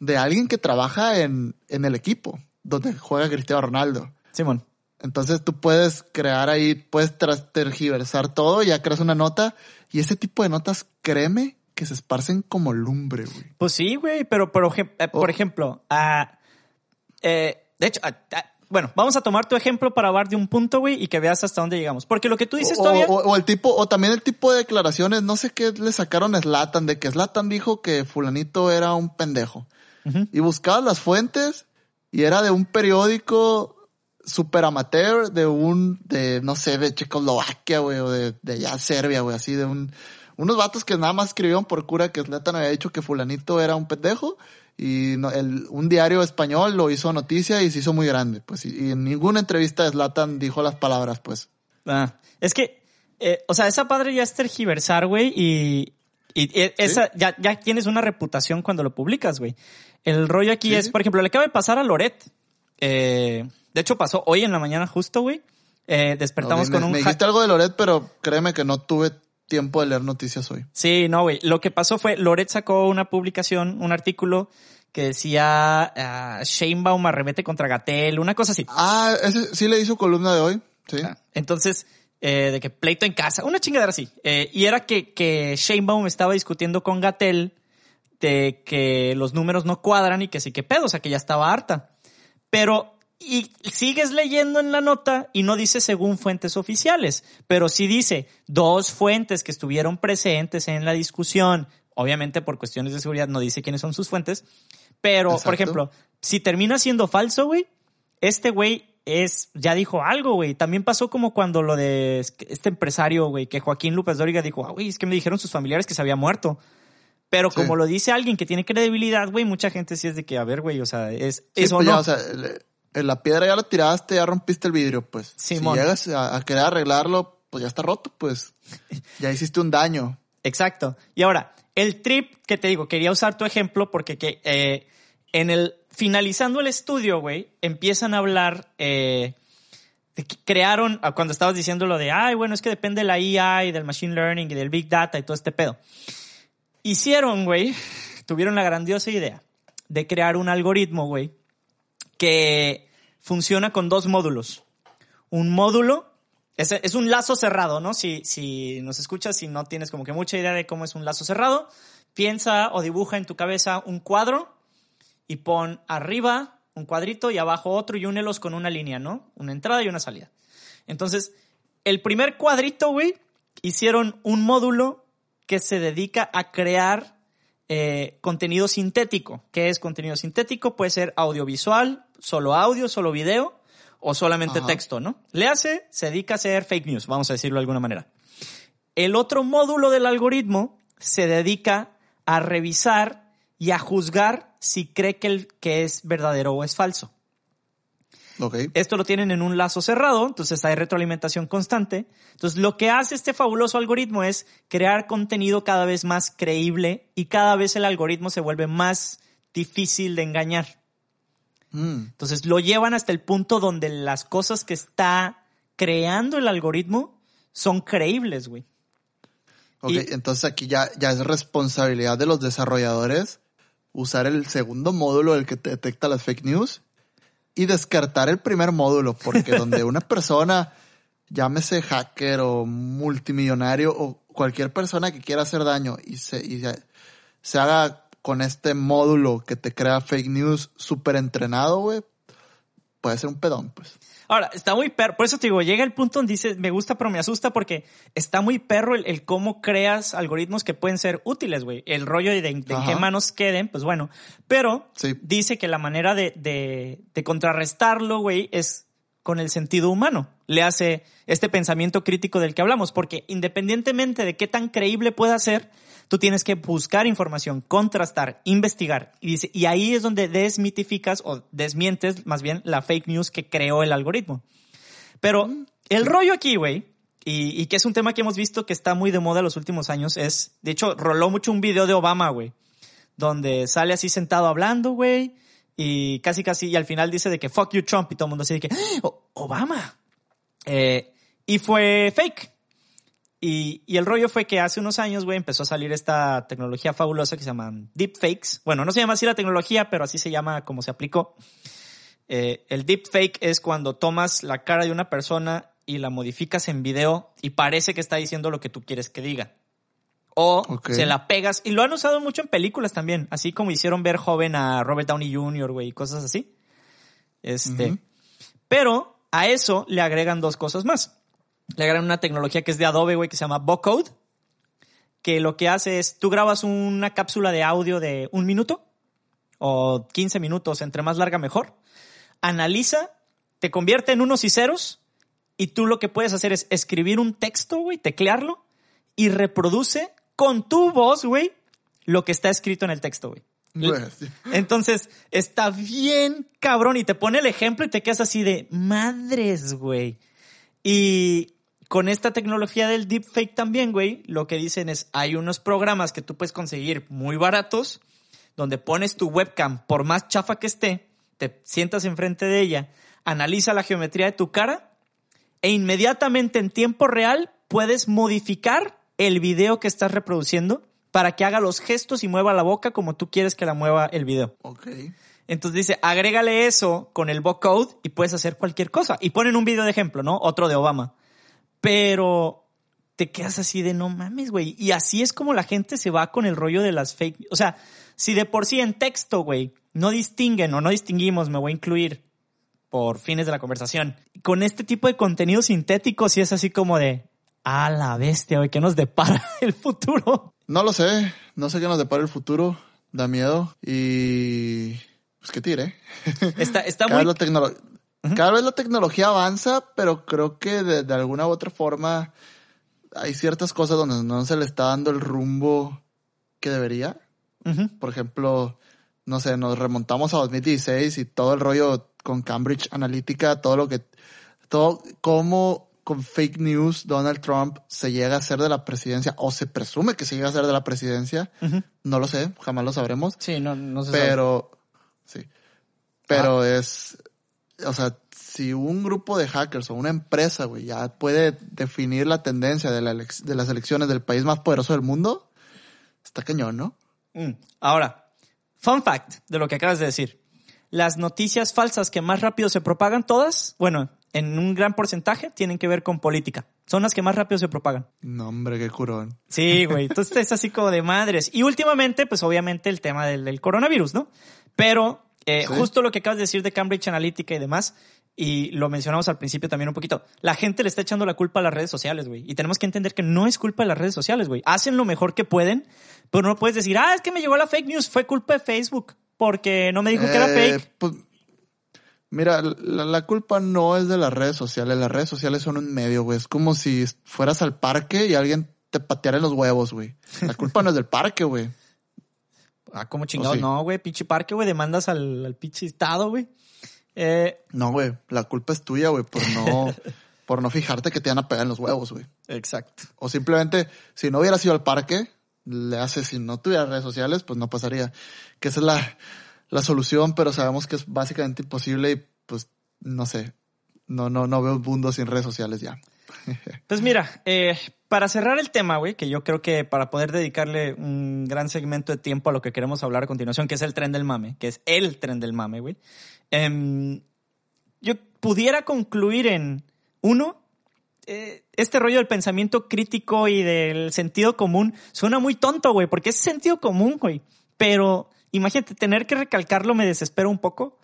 de alguien que trabaja en, en el equipo donde juega Cristiano Ronaldo. Simón. Entonces tú puedes crear ahí, puedes tergiversar todo, ya creas una nota y ese tipo de notas, créeme, que se esparcen como lumbre, güey. Pues sí, güey, pero, pero eh, por Oh. ejemplo, ah, eh, de hecho, ah, ah, bueno, vamos a tomar tu ejemplo para hablar de un punto, güey, y que veas hasta dónde llegamos. Porque lo que tú dices o, todavía... o- o el tipo, o también el tipo de declaraciones, no sé qué le sacaron a Slatan, de que Slatan dijo que fulanito era un pendejo. Y buscabas las fuentes y era de un periódico super amateur, de un, de, no sé, de Checoslovaquia, güey, o de, de allá Serbia, güey, así de un, unos vatos que nada más escribieron por cura que Zlatan había dicho que fulanito era un pendejo y no- el, un diario español lo hizo noticia y se hizo muy grande, pues, y, y en ninguna entrevista Zlatan dijo las palabras, pues. Ah, es que, eh, o sea, esa padre ya es tergiversar, güey, y, y esa, ya, ya tienes una reputación cuando lo publicas, güey. El rollo aquí Sí, es, por ejemplo, le acaba de pasar a Loret. Eh, de hecho, pasó hoy en la mañana justo, güey. Eh, despertamos con un... me dijiste algo de Loret, pero créeme que no tuve tiempo de leer noticias hoy. Sí, no, güey. Lo que pasó fue, Loret sacó una publicación, un artículo que decía uh, Sheinbaum arremete contra Gatel, una cosa así. Ah, ese sí le hizo columna de hoy, sí. Entonces, eh, de que pleito en casa, una chingadera así. Eh, y era que, que Sheinbaum estaba discutiendo con Gatel de que los números no cuadran y que sí que pedo, o sea, que ya estaba harta. Pero, y sigues leyendo en la nota y no dice según fuentes oficiales, pero sí dice dos fuentes que estuvieron presentes en la discusión. Obviamente por cuestiones de seguridad no dice quiénes son sus fuentes, pero, Exacto. por ejemplo, si termina siendo falso, güey, este güey es, ya dijo algo, güey. También pasó como cuando lo de este empresario, güey, que Joaquín López Dóriga dijo, ah, güey, es que me dijeron sus familiares que se había muerto. Pero Sí. como lo dice alguien que tiene credibilidad, güey, mucha gente sí es de que, a ver, güey, o sea, es Sí, pues no. ya, o sea, el- el- la piedra ya la tiraste, ya rompiste el vidrio, pues. Simón. Si llegas a, a querer arreglarlo, pues ya está roto, pues ya hiciste un daño. Exacto. Y ahora, el trip que te digo, quería usar tu ejemplo porque que, eh, en el, finalizando el estudio, güey, empiezan a hablar, eh, de que crearon, ah, cuando estabas diciendo lo de, ay, bueno, es que depende de la IA y del machine learning y del big data y todo este pedo. Hicieron, güey, tuvieron la grandiosa idea de crear un algoritmo, güey, que funciona con dos módulos. Un módulo es, un lazo cerrado, ¿no? Si, si nos escuchas y no tienes como que mucha idea de cómo es un lazo cerrado, piensa o dibuja en tu cabeza un cuadro y pon arriba un cuadrito y abajo otro y únelos con una línea, ¿no? Una entrada y una salida. Entonces, el primer cuadrito, güey, hicieron un módulo que se dedica a crear eh, contenido sintético. ¿Qué es contenido sintético? Puede ser audiovisual, solo audio, solo video o solamente Ajá. texto, ¿no? Le hace, se dedica a hacer fake news, vamos a decirlo de alguna manera. El otro módulo del algoritmo se dedica a revisar y a juzgar si cree que, el, que es verdadero o es falso. Okay. Esto lo tienen en un lazo cerrado, entonces hay retroalimentación constante. Entonces lo que hace este fabuloso algoritmo es crear contenido cada vez más creíble y cada vez el algoritmo se vuelve más difícil de engañar. Mm. Entonces lo llevan hasta el punto donde las cosas que está creando el algoritmo son creíbles, güey. Ok, y, entonces aquí ya, ya es responsabilidad de los desarrolladores usar el segundo módulo, el que te detecta las fake news, y descartar el primer módulo, porque donde una persona, llámese hacker o multimillonario o cualquier persona que quiera hacer daño y se, y se, se haga con este módulo que te crea fake news súper entrenado, güey, puede ser un pedón, pues. Ahora, está muy perro. Por eso te digo, llega el punto donde dices, me gusta, pero me asusta porque está muy perro el, el cómo creas algoritmos que pueden ser útiles, güey. El rollo de, de, en qué manos queden, pues bueno. Pero sí. dice que la manera de, de, de contrarrestarlo, güey, es con el sentido humano. Le hace este pensamiento crítico del que hablamos, porque independientemente de qué tan creíble pueda ser, tú tienes que buscar información, contrastar, investigar. Y, dice, y ahí es donde desmitificas o desmientes más bien la fake news que creó el algoritmo. Pero el rollo aquí, güey, y, y, que es un tema que hemos visto que está muy de moda en los últimos años, es, de hecho, roló mucho un video de Obama, güey, donde sale así sentado hablando, güey, y casi casi, y al final dice de que fuck you Trump y todo el mundo así de que, ¡Oh, Obama. Eh, y fue fake. Y, y, el rollo fue que hace unos años, güey, empezó a salir esta tecnología fabulosa que se llama deepfakes. Bueno, no se llama así la tecnología, pero así se llama como se aplicó. Eh, el deepfake es cuando tomas la cara de una persona y la modificas en video y parece que está diciendo lo que tú quieres que diga. O okay. se la pegas. Y lo han usado mucho en películas también. Así como hicieron ver joven a Robert Downey Jr., güey, y cosas así. Este. Uh -huh. Pero a eso le agregan dos cosas más le agregan una tecnología que es de Adobe, güey, que se llama Vocode, que lo que hace es, tú grabas una cápsula de audio de un minuto o 15 minutos, entre más larga mejor, analiza, te convierte en unos y ceros y tú lo que puedes hacer es escribir un texto, güey, teclearlo y reproduce con tu voz, güey, lo que está escrito en el texto, güey. Entonces, está bien cabrón y te pone el ejemplo y te quedas así de madres, güey. Y con esta tecnología del deepfake también, güey, lo que dicen es, hay unos programas que tú puedes conseguir muy baratos, donde pones tu webcam, por más chafa que esté, te sientas enfrente de ella, analiza la geometría de tu cara e inmediatamente en tiempo real puedes modificar el video que estás reproduciendo para que haga los gestos y mueva la boca como tú quieres que la mueva el video. Ok. Entonces dice, agrégale eso con el vocode y puedes hacer cualquier cosa. Y ponen un video de ejemplo, ¿no? Otro de Obama. Pero te quedas así de no mames, güey. Y así es como la gente se va con el rollo de las fake. O sea, si de por sí en texto, güey, no distinguen o no distinguimos, me voy a incluir por fines de la conversación. Con este tipo de contenido sintético, sí es así como de, a la bestia, güey, ¿qué nos depara el futuro? No lo sé, no sé qué nos depara el futuro, da miedo y pues qué tire. Está, está muy... la uh -huh. cada vez la tecnología avanza, pero creo que de, de, alguna u otra forma hay ciertas cosas donde no se le está dando el rumbo que debería. Uh -huh. Por ejemplo, no sé, nos remontamos a 2016 y todo el rollo con Cambridge Analytica, todo lo que, todo, cómo con fake news Donald Trump se llega a ser de la presidencia o se presume que se llega a ser de la presidencia. No lo sé, jamás lo sabremos. Sí, no, no sé. Pero, sí. Pero es, o sea, si un grupo de hackers o una empresa, güey, ya puede definir la tendencia de, la de las elecciones del país más poderoso del mundo, está cañón, ¿no? Mm. Ahora, fun fact de lo que acabas de decir. Las noticias falsas que más rápido se propagan todas, bueno, en un gran porcentaje, tienen que ver con política. Son las que más rápido se propagan. No, hombre, qué curón. Sí, güey. Entonces es así como de madres. Y últimamente, pues obviamente el tema del, coronavirus, ¿no? Pero eh, justo lo que acabas de decir de Cambridge Analytica y demás, y lo mencionamos al principio también un poquito, la gente le está echando la culpa a las redes sociales, güey. Y tenemos que entender que no es culpa de las redes sociales, güey. Hacen lo mejor que pueden, pero no puedes decir, ah, es que me llegó la fake news, fue culpa de Facebook, porque no me dijo que era eh, fake. Pues, mira, la, culpa no es de las redes sociales, las redes sociales son un medio, güey. Es como si fueras al parque y alguien te pateara en los huevos, güey. La culpa no es del parque, güey. Ah, como chingados, no, güey, pinche parque, güey, demandas al, al pinche estado, güey. Eh, no, güey, la culpa es tuya, güey, por no, por no fijarte que te van a pegar en los huevos, güey. Exacto. O simplemente, si no hubieras ido al parque, le haces, si no tuvieras redes sociales, pues no pasaría. Que esa es la, la solución, pero sabemos que es básicamente imposible y pues, no sé, no, no, no veo un mundo sin redes sociales ya. Pues mira, eh, para cerrar el tema, güey, que yo creo que para poder dedicarle un gran segmento de tiempo a lo que queremos hablar a continuación, que es el tren del mame, que es el tren del mame, güey. Em, yo pudiera concluir en, uno, eh, este rollo del pensamiento crítico y del sentido común suena muy tonto, güey, porque es sentido común, güey. Pero imagínate, tener que recalcarlo me desespera un poco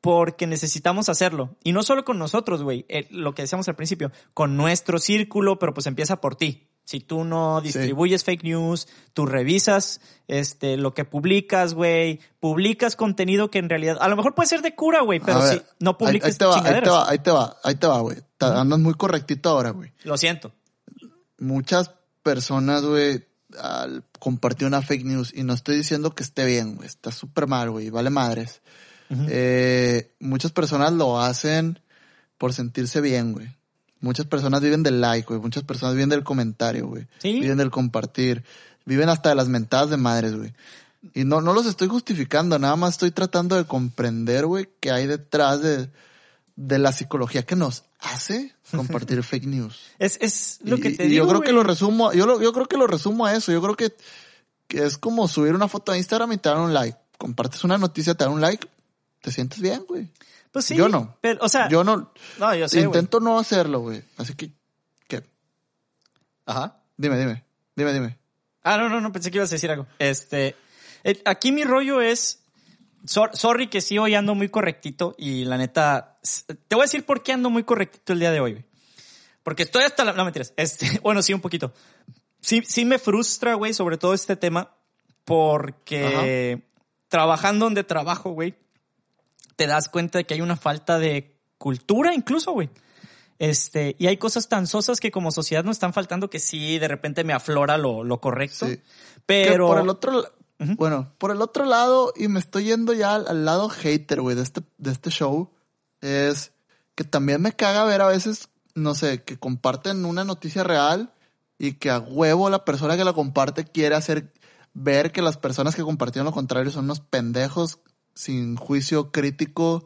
porque necesitamos hacerlo. Y no solo con nosotros, güey, eh, lo que decíamos al principio, con nuestro círculo, pero pues empieza por ti. Si tú no distribuyes fake news, tú revisas este, lo que publicas, güey, publicas contenido que en realidad, a lo mejor puede ser de cura, güey, pero si no publicas ahí, te va, ahí te va, ahí te va, ahí te va, güey. Andas muy correctito ahora, güey. Lo siento. Muchas personas, güey, al compartir una fake news, y no estoy diciendo que esté bien, güey, está súper mal, güey, vale madres. Eh, muchas personas lo hacen por sentirse bien, güey. Muchas personas viven del like, güey. Muchas personas viven del comentario, güey. Viven del compartir. Viven hasta de las mentadas de madres, güey. Y no, no los estoy justificando, nada más estoy tratando de comprender, güey, qué hay detrás de, de la psicología que nos hace compartir fake news. Es, es lo que te digo. Yo creo que lo resumo, yo, yo creo que lo resumo a eso. Yo creo que, que es como subir una foto a Instagram y te dan un like. Compartes una noticia, te dan un like, te sientes bien, güey. Pues sí. Yo no. Pero, o sea. Yo no. No, yo sé. Intento no hacerlo, güey. Así que. ¿Qué? Ajá. Dime, dime. Dime, dime. Ah, no, no, no. Pensé que ibas a decir algo. Este. aquí mi rollo es. sorry que sí hoy ando muy correctito y la neta. Te voy a decir por qué ando muy correctito el día de hoy, güey. Porque estoy hasta la. No mentiras. Este. Bueno, sí, un poquito. Sí, sí me frustra, güey, sobre todo este tema. Porque. Trabajando donde trabajo, güey te das cuenta de que hay una falta de cultura incluso, güey. Este, y hay cosas tan sosas que como sociedad nos están faltando que sí, de repente me aflora lo, lo correcto. Pero. por el otro, bueno, por el otro lado, y me estoy yendo ya al, lado hater, güey, de este, de este show, es que también me caga ver a veces, no sé, que comparten una noticia real y que a huevo la persona que la comparte quiere hacer ver que las personas que compartieron lo contrario son unos pendejos sin juicio crítico,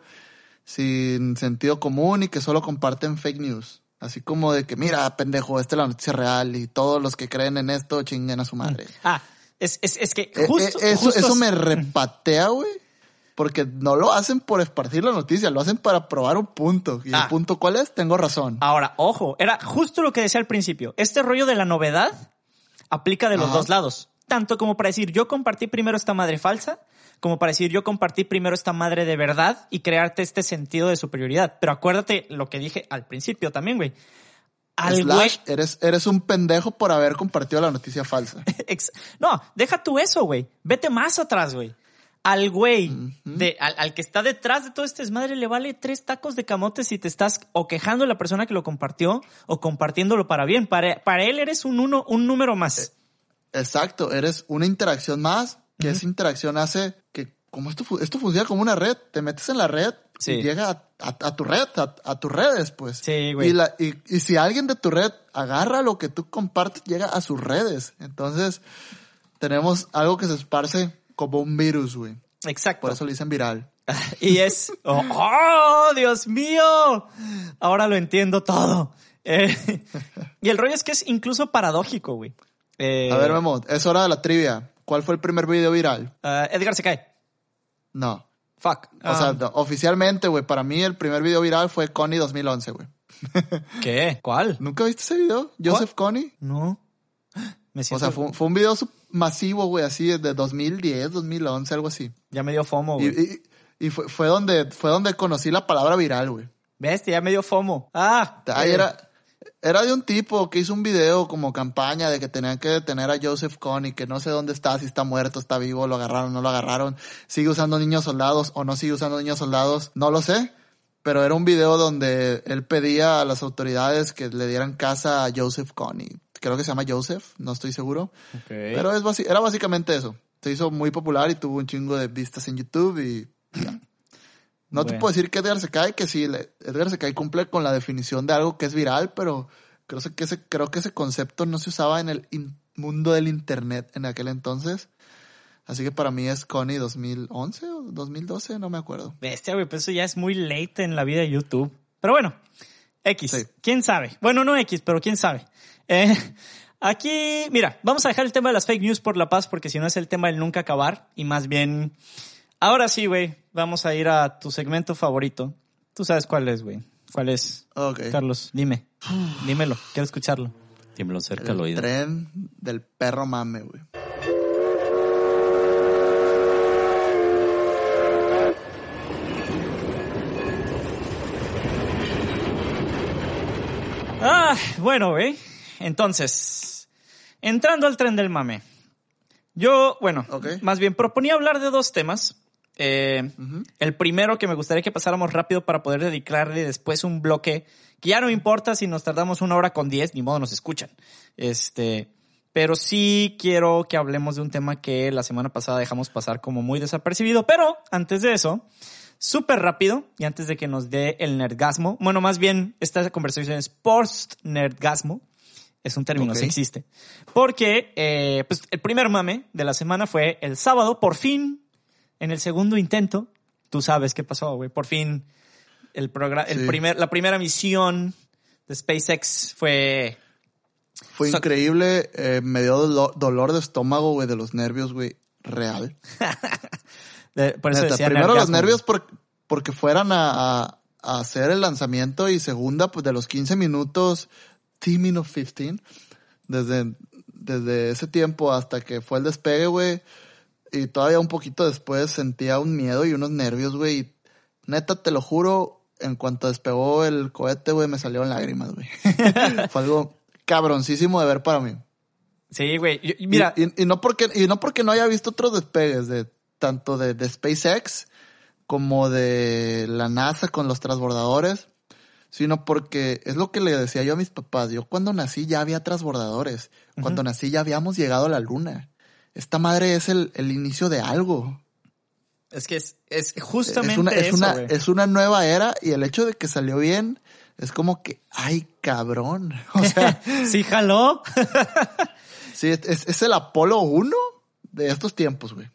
sin sentido común y que solo comparten fake news. Así como de que, mira, pendejo, esta es la noticia real y todos los que creen en esto chinguen a su madre. Ah, es, es, es que eh, justo, eh, eso, eso me repatea, güey. Porque no lo hacen por esparcir la noticia, lo hacen para probar un punto. ¿Y el ah. punto cuál es? Tengo razón. Ahora, ojo, era justo lo que decía al principio. Este rollo de la novedad aplica de los dos lados. Tanto como para decir, yo compartí primero esta madre falsa, como para decir yo compartí primero esta madre de verdad y crearte este sentido de superioridad. Pero acuérdate lo que dije al principio también, güey. Al güey... eres, eres un pendejo por haber compartido la noticia falsa. no, deja tú eso, güey. Vete más atrás, güey. Al güey, de, al, que está detrás de todo este desmadre, le vale tres tacos de camote si te estás o quejando de la persona que lo compartió o compartiéndolo para bien. Para, para él eres un uno, un número más. Exacto, eres una interacción más que esa interacción hace que, como esto, esto funciona como una red, te metes en la red Sí. Y llega a, a- a tu red, a, a tus redes, pues. Sí, güey. Y, la- y, y si alguien de tu red agarra lo que tú compartes, llega a sus redes. Entonces, tenemos algo que se esparce como un virus, güey. Exacto. Por eso le dicen viral. Y es, oh, ¡oh, Dios mío! Ahora lo entiendo todo. Eh, y el rollo es que es incluso paradójico, güey. Eh, A ver, Memo, es hora de la trivia. ¿Cuál fue el primer video viral? ah, Edgar se cae. No. Fuck. O sea, Ah, no, oficialmente, güey, para mí el primer video viral fue Connie 2011, güey. ¿qué? ¿Cuál? ¿Nunca viste ese video? Joseph Connie. No. Me O siento, sea, fue, fue un video masivo, güey, así de 2010, 2011, algo así. ya me dio fomo, Y, güey. y- y fue, fue donde fue donde conocí la palabra viral, güey. Bestia, ya me dio fomo. Ah. Ahí eh, era, era de un tipo que hizo un video como campaña de que tenían que detener a Joseph Connie, que no sé dónde está, si está muerto, está vivo, lo agarraron, no lo agarraron, sigue usando niños soldados o no sigue usando niños soldados, no lo sé. Pero era un video donde él pedía a las autoridades que le dieran casa a Joseph Connie. Creo que se llama Joseph, no estoy seguro. Pero es era básicamente eso. Se hizo muy popular y tuvo un chingo de vistas en YouTube y ya. No te puedo decir que Edgar Secai, que sí, Edgar Secai cumple con la definición de algo que es viral, pero creo que ese, creo que ese concepto no se usaba en el mundo del internet en aquel entonces. Así que para mí es Connie 2011 o 2012, no me acuerdo. Bestia, güey, pues eso ya es muy late en la vida de YouTube. Pero bueno, X. Sí. ¿Quién sabe? Bueno, no X, pero quién sabe. Eh, aquí, mira, vamos a dejar el tema de las fake news por la paz porque si no es el tema del nunca acabar y más bien... Ahora sí, güey, vamos a ir a tu segmento favorito. Tú sabes cuál es, güey. ¿Cuál es? Ok. Carlos, dime. Dímelo, quiero escucharlo. Dímelo cerca al El oído. tren del perro mame, güey. Ah, bueno, güey. Entonces, entrando al tren del mame. Yo, bueno, Ok. más bien proponía hablar de dos temas. Eh, El primero que me gustaría que pasáramos rápido para poder dedicarle después un bloque que ya no importa si nos tardamos una hora con diez, ni modo nos escuchan. Este, pero sí quiero que hablemos de un tema que la semana pasada dejamos pasar como muy desapercibido. Pero antes de eso, súper rápido y antes de que nos dé el nerdgasmo, bueno, más bien esta conversación es post-nerdgasmo, es un término, Ok. sí existe, porque eh, pues, el primer mame de la semana fue el sábado, por fin, en el segundo intento, tú sabes qué pasó, güey, por fin el programa, el primer, la primera misión de SpaceX fue Fue So- increíble, eh, me dio dolo- dolor de estómago, güey, de los nervios, güey, real. de- por eso Neta, decía primero los nervios por- porque fueran a, a- a hacer el lanzamiento y segunda, pues de los 15 minutos, teaming of 15, desde, desde ese tiempo hasta que fue el despegue, güey, y todavía un poquito después sentía un miedo y unos nervios, güey, y neta, te lo juro, en cuanto despegó el cohete, güey, me salieron lágrimas, güey. fue algo cabroncísimo de ver para mí. Sí, güey. Mira, Y, y- y no porque, y no porque no haya visto otros despegues de tanto de, de SpaceX como de la NASA con los transbordadores, sino porque es lo que le decía yo a mis papás. Yo cuando nací ya había transbordadores. Cuando nací ya habíamos llegado a la luna. Esta madre es el, el inicio de algo. es que es, es Es justamente una, es, eso, una, es una nueva era y el hecho de que salió bien es como que, ay, cabrón. O sea, sí, jaló. sí, es, es- el Apolo 1 de estos tiempos, güey.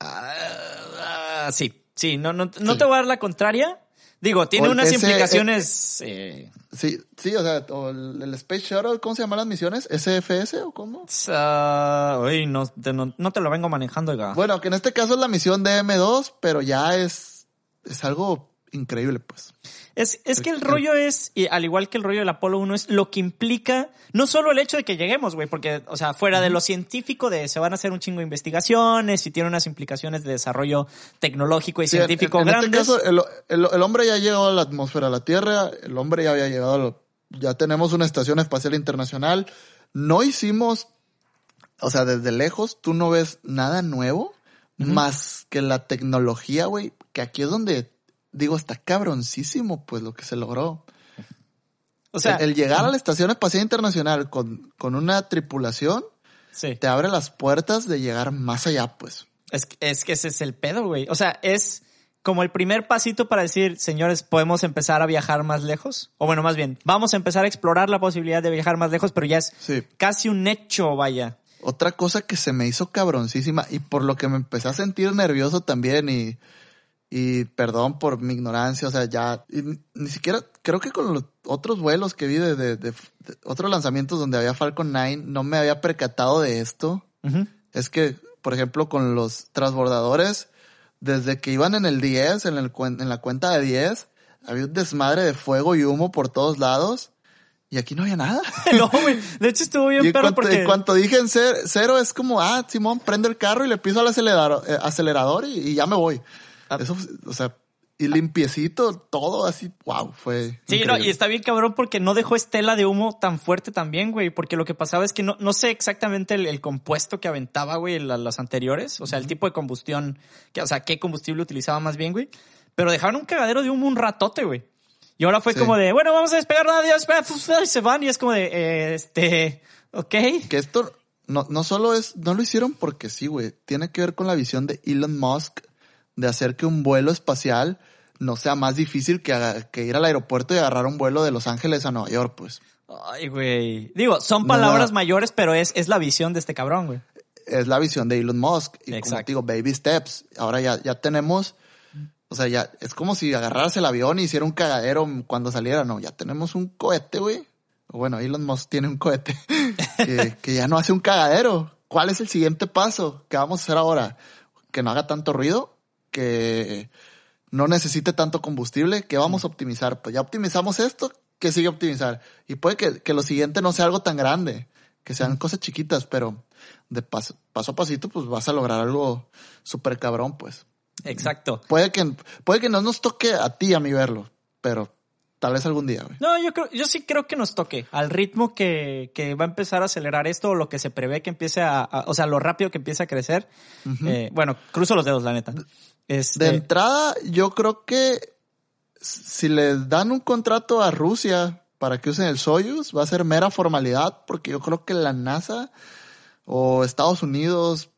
Ah, sí, sí, no, no, no Sí. te voy a dar la contraria. Digo, tiene unas ese- implicaciones. eh, Sí, sí, o sea, o el, el Space Shuttle, ¿cómo se llaman las misiones? ¿SFS o cómo? ah, uy, no, te, no, no te lo vengo manejando, oiga. Bueno, que en este caso es la misión de M2, pero ya es, es algo increíble, pues. Es, es que el rollo es, y al igual que el rollo del Apolo 1, es lo que implica, no solo el hecho de que lleguemos, güey, porque, o sea, fuera de lo científico, de se van a hacer un chingo de investigaciones y tiene unas implicaciones de desarrollo tecnológico y Sí, en- científico en, en grandes. este caso, el, el- el hombre ya llegó a la atmósfera de la Tierra, el hombre ya había llegado a lo- ya tenemos una estación espacial internacional. No hicimos, o sea, desde lejos, tú no ves nada nuevo, más que la tecnología, güey, que aquí es donde, digo, está cabroncísimo, pues, lo que se logró. o sea, el, el llegar a la Estación Espacial Internacional con, con una tripulación sí. te abre las puertas de llegar más allá, pues. Es, que- es que ese es el pedo, güey. O sea, es como el primer pasito para decir, señores, podemos empezar a viajar más lejos. O bueno, más bien, vamos a empezar a explorar la posibilidad de viajar más lejos, pero ya es Sí. casi un hecho, vaya. Otra cosa que se me hizo cabroncísima y por lo que me empecé a sentir nervioso también y, y perdón por mi ignorancia, o sea, ya y ni- siquiera creo que con los otros vuelos que vi de, de- de- de otros lanzamientos donde había Falcon 9 no me había percatado de esto. Es que, por ejemplo, con los transbordadores, desde que iban en el 10, en, el, en la cuenta de 10, había un desmadre de fuego y humo por todos lados y aquí no había nada. no, güey. De hecho, estuvo bien cuanto, porque... en cuanto dije en cer- cero, es como, ah, Simón, prende el carro y le piso al acelerador, eh, acelerador y, y ya me voy. Ah. Eso, o sea, y limpiecito, todo así, wow, fue. Sí, no, y está bien cabrón porque no dejó estela de humo tan fuerte también, güey, porque lo que pasaba es que no, no sé exactamente el, el compuesto que aventaba, güey, la- los anteriores, o sea, el tipo de combustión, que, o sea, qué combustible utilizaba más bien, güey, pero dejaron un cagadero de humo un ratote, güey. Y ahora fue Sí. como de, bueno, vamos a despegar, fu- y se van y es como de, eh, este, ok. Que esto no, no solo es, no lo hicieron porque sí, güey. Tiene que ver con la visión de Elon Musk de hacer que un vuelo espacial no sea más difícil que, que ir al aeropuerto y agarrar un vuelo de Los Ángeles a Nueva York, pues. Ay, güey. Digo, son palabras no. mayores, pero es, es la visión de este cabrón, güey. es la visión de Elon Musk. Y como Exacto. te digo, baby steps. Ahora ya, ya tenemos, o sea, ya es como si agarraras el avión y hiciera un cagadero cuando saliera. No, ya tenemos un cohete, güey. Bueno, Elon Musk tiene un cohete que, que ya no hace un cagadero. ¿Cuál es el siguiente paso? ¿Qué vamos a hacer ahora? Que no haga tanto ruido, que no necesite tanto combustible, que vamos a optimizar. Pues ya optimizamos esto, ¿qué sigue optimizar? Y puede que, que lo siguiente no sea algo tan grande, que sean cosas chiquitas, pero de paso, paso a pasito, pues vas a lograr algo súper cabrón, pues. Exacto. Puede que, puede que no nos toque a ti a mí verlo, pero tal vez algún día, güey. No, yo creo, yo sí creo que nos toque al ritmo que, que va a empezar a acelerar esto o lo que se prevé que empiece a, a- o sea, lo rápido que empiece a crecer. Eh, bueno, cruzo los dedos, la neta. Este, De entrada, yo creo que si les dan un contrato a Rusia para que usen el Soyuz, va a ser mera formalidad, porque yo creo que la NASA o Estados Unidos,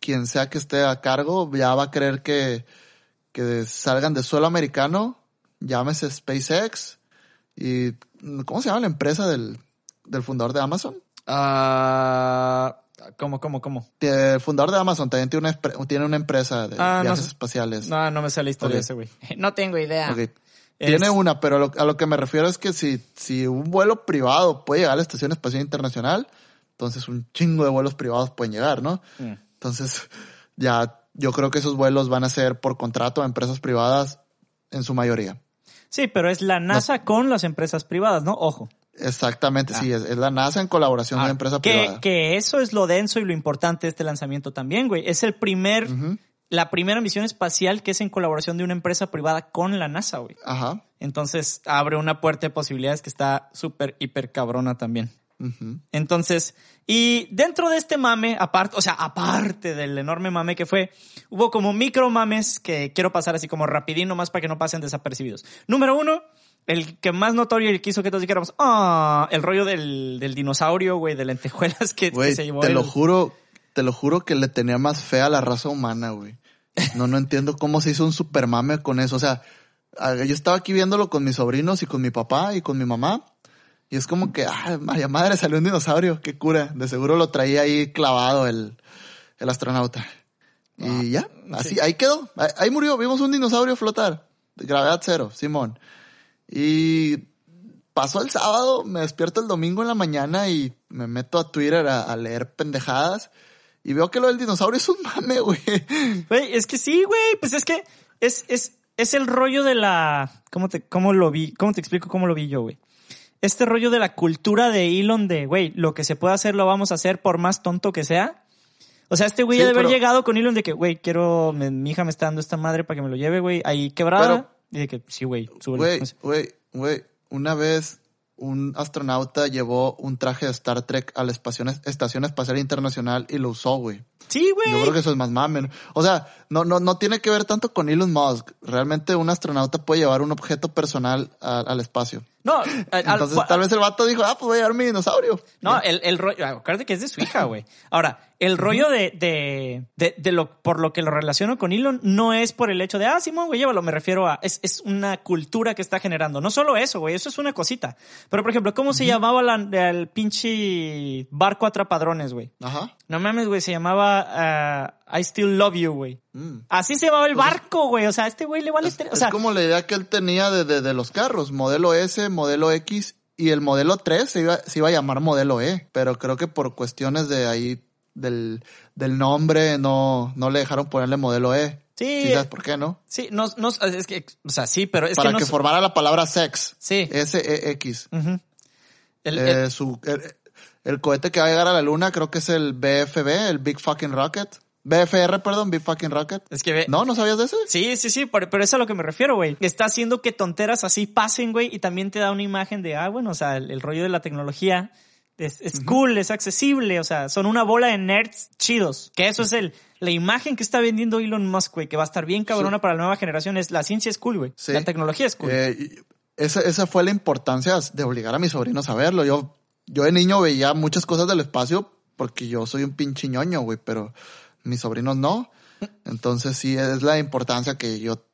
quien sea que esté a cargo, ya va a querer que, que salgan de suelo americano, llámese SpaceX, y ¿cómo se llama la empresa del, del fundador de Amazon? ah, ¿Cómo, cómo, cómo? El fundador de Amazon también tiene una, espre- tiene una empresa de Ah, viajes espaciales. No, no me sé la historia Ok. de ese güey. No tengo idea. Es- Tiene una, pero lo- a lo que me refiero es que si, si un vuelo privado puede llegar a la Estación Espacial Internacional, entonces un chingo de vuelos privados pueden llegar, ¿no? Mm. Entonces, ya yo creo que esos vuelos van a ser por contrato a empresas privadas en su mayoría. Sí, pero es la NASA con las empresas privadas, ¿no? Ojo. Exactamente, sí, es, es la NASA en colaboración Ah, con una empresa que, privada. que eso es lo denso y lo importante de este lanzamiento también, güey. Es el primer, la primera misión espacial que es en colaboración de una empresa privada con la NASA, güey. Ajá. Entonces abre una puerta de posibilidades que está súper, hiper cabrona también. Entonces, y dentro de este mame, aparte, o sea, aparte del enorme mame que fue, hubo como micro mames que quiero pasar así como rapidín nomás para que no pasen desapercibidos. Número uno, el que más notorio y el que hizo que todos dijéramos, ah, el rollo del, del dinosaurio, güey, de lentejuelas que, se llevó te el- lo juro, te lo juro que le tenía más fe a la raza humana, güey. No, no entiendo cómo se hizo un super mame con eso. O sea, ah, yo estaba aquí viéndolo con mis sobrinos y con mi papá y con mi mamá. Y es como que, ah, María Madre, salió un dinosaurio, qué cura. De seguro lo traía ahí clavado el, el astronauta. Y ya, así, ahí quedó. Ahí, murió, vimos un dinosaurio flotar. Gravedad cero, Simón. Y pasó el sábado, me despierto el domingo en la mañana y me meto a Twitter a, a leer pendejadas. Y veo que lo del dinosaurio es un mame, güey. Güey, es que sí, güey, pues es que es, es, es el rollo de la, ¿cómo te, cómo lo vi? ¿Cómo te explico cómo lo vi yo, güey? Este rollo de la cultura de Elon de, güey, lo que se puede hacer lo vamos a hacer por más tonto que sea. O sea, este güey Sí, de haber pero- llegado con Elon de que, güey, quiero, me- mi hija me está dando esta madre para que me lo lleve, güey, ahí quebrada. Pero- y de que, sí, güey. Güey, güey, güey. Una vez un astronauta llevó un traje de Star Trek a la Estación Espacial Internacional y lo usó, güey. Sí, güey. Yo creo que eso es más mame. O sea, no, no, no tiene que ver tanto con Elon Musk. Realmente un astronauta puede llevar un objeto personal a- al espacio. No, al- Entonces al- tal vez el vato dijo, ah, pues voy a llevar mi dinosaurio. No, el, el rollo, acuérdate que es de su hija, güey. Ahora, el rollo de, de, de, de lo, por lo que lo relaciono con Elon no es por el hecho de, ah, Simón, güey, llévalo, me refiero a, es, es una cultura que está generando. No solo eso, güey, eso es una cosita. Pero, por ejemplo, ¿cómo se llamaba la- el pinche barco atrapadrones, güey? Ajá. No mames, güey, se llamaba ah, I Still Love You, güey. Mm. Así se llamaba el barco, güey. O sea, este güey le vale... Es, o es sea, como la idea que él tenía de, de, de los carros, modelo S, modelo X y el modelo 3 se iba, se iba a llamar modelo E, pero creo que por cuestiones de ahí del, del nombre no, no le dejaron ponerle modelo E. Sí. ¿Sí sabes por qué, no? sí, no, no, es que, o sea, sí, pero es Para que que, no... formara la palabra sex. Sí. S-E-X. Ujú. El- Eh, el- su, el, el cohete que va a llegar a la luna creo que es el BFB, el Big Fucking Rocket. BFR, perdón, Big Fucking Rocket. es que. ¿No? ¿No sabías de ese? Sí, sí, sí, pero, pero eso es a lo que me refiero, güey. Está haciendo que tonteras así pasen, güey, y también te da una imagen de, ah, bueno, o sea, el, el rollo de la tecnología es, es cool, es accesible, o sea, son una bola de nerds chidos. Que eso es el, la imagen que está vendiendo Elon Musk, güey, que va a estar bien cabrona para la nueva generación, es la ciencia es cool, güey. Sí. La tecnología es cool. Eh, esa, esa fue la importancia de obligar a mis sobrinos a verlo. Yo, yo de niño veía muchas cosas del espacio porque yo soy un pinche ñoño, güey, pero mis sobrinos no. Entonces sí, es la importancia que yo,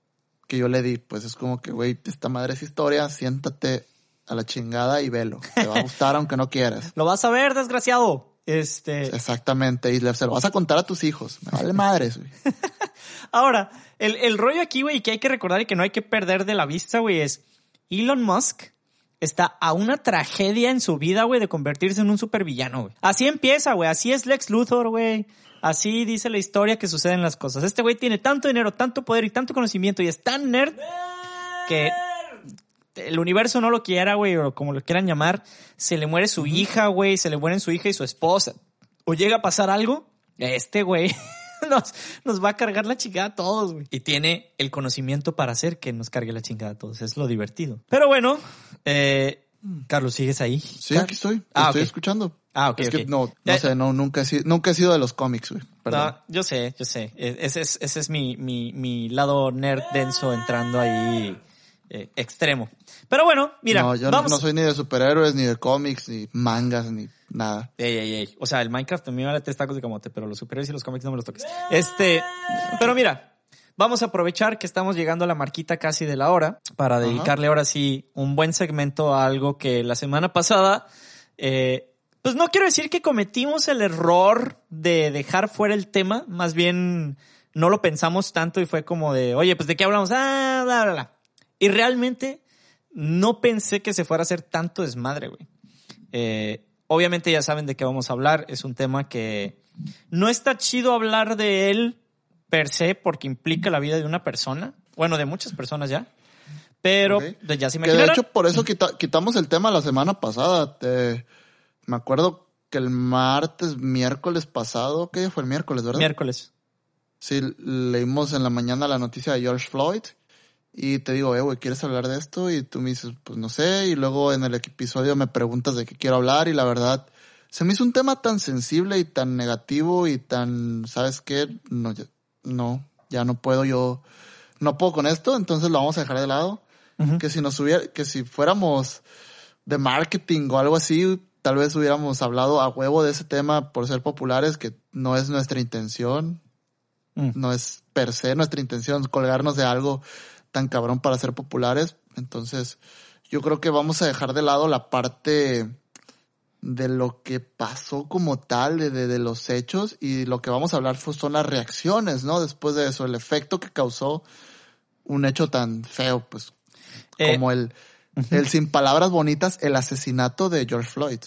que yo le di. Pues es como que, güey, esta madre es historia, siéntate a la chingada y velo. Te va a gustar aunque no quieras. Lo vas a ver, desgraciado. Este, Exactamente, y se lo vas a contar a tus hijos. Me vale madres, güey. Ahora, el, el rollo aquí, güey, que hay que recordar y que no hay que perder de la vista, güey, es Elon Musk está a una tragedia en su vida, güey, de convertirse en un supervillano, güey. Así empieza, güey. Así es Lex Luthor, güey. Así dice la historia que suceden las cosas. Este güey tiene tanto dinero, tanto poder y tanto conocimiento y es tan nerd que el universo no lo quiera, güey, o como lo quieran llamar. Se le muere su hija, güey, se le mueren su hija y su esposa. O llega a pasar algo, este güey nos, nos va a cargar la chingada a todos, güey. Y tiene el conocimiento para hacer que nos cargue la chingada a todos. Es lo divertido. Pero bueno, eh, Carlos, ¿sigues ahí? Sí, aquí estoy. Te Ah, estoy escuchando. Ah, ok, Es que no, Ya- no sé, no, nunca he sido, nunca he sido de los cómics, güey. Perdón. No, yo sé, yo sé. E- Ese es, ese es mi, mi, mi lado nerd denso entrando ahí eh, extremo. Pero bueno, mira, no, yo no- vamos. no soy ni de superhéroes, ni de cómics, ni mangas, ni nada. Ey, ey, ey. O sea, el Minecraft también vale tres tacos de camote, pero los superhéroes y los cómics no me los toques. Este, pero mira, vamos a aprovechar que estamos llegando a la marquita casi de la hora para Ajá. dedicarle ahora sí un buen segmento a algo que la semana pasada, eh, pues no quiero decir que cometimos el error de dejar fuera el tema, más bien no lo pensamos tanto y fue como de, oye, pues de qué hablamos, ah, bla, bla, bla. Y realmente no pensé que se fuera a hacer tanto desmadre, güey. Eh, obviamente ya saben de qué vamos a hablar. Es un tema que no está chido hablar de él per se porque implica la vida de una persona. Bueno, de muchas personas ya. Pero Ok. pues, ya se Que de hecho por eso quita- quitamos el tema la semana pasada. Te- me acuerdo que el martes, miércoles pasado, ¿qué fue el miércoles, verdad? Miércoles. Sí, leímos en la mañana la noticia de George Floyd y te digo, eh, güey, ¿quieres hablar de esto? Y tú me dices, pues no sé, y luego en el episodio me preguntas de qué quiero hablar y la verdad, se me hizo un tema tan sensible y tan negativo y tan, ¿sabes qué? No, ya, no, ya no puedo yo, no puedo con esto, entonces lo vamos a dejar de lado. Que si nos hubiera, que si fuéramos de marketing o algo así, tal vez hubiéramos hablado a huevo de ese tema por ser populares, que no es nuestra intención Mm. no es per se nuestra intención colgarnos de algo tan cabrón para ser populares. Entonces, yo creo que vamos a dejar de lado la parte de lo que pasó como tal, de, de- los hechos, y lo que vamos a hablar fue- son las reacciones, ¿no? Después de eso, el efecto que causó un hecho tan feo, pues, Eh, como el, el sin palabras bonitas, el asesinato de George Floyd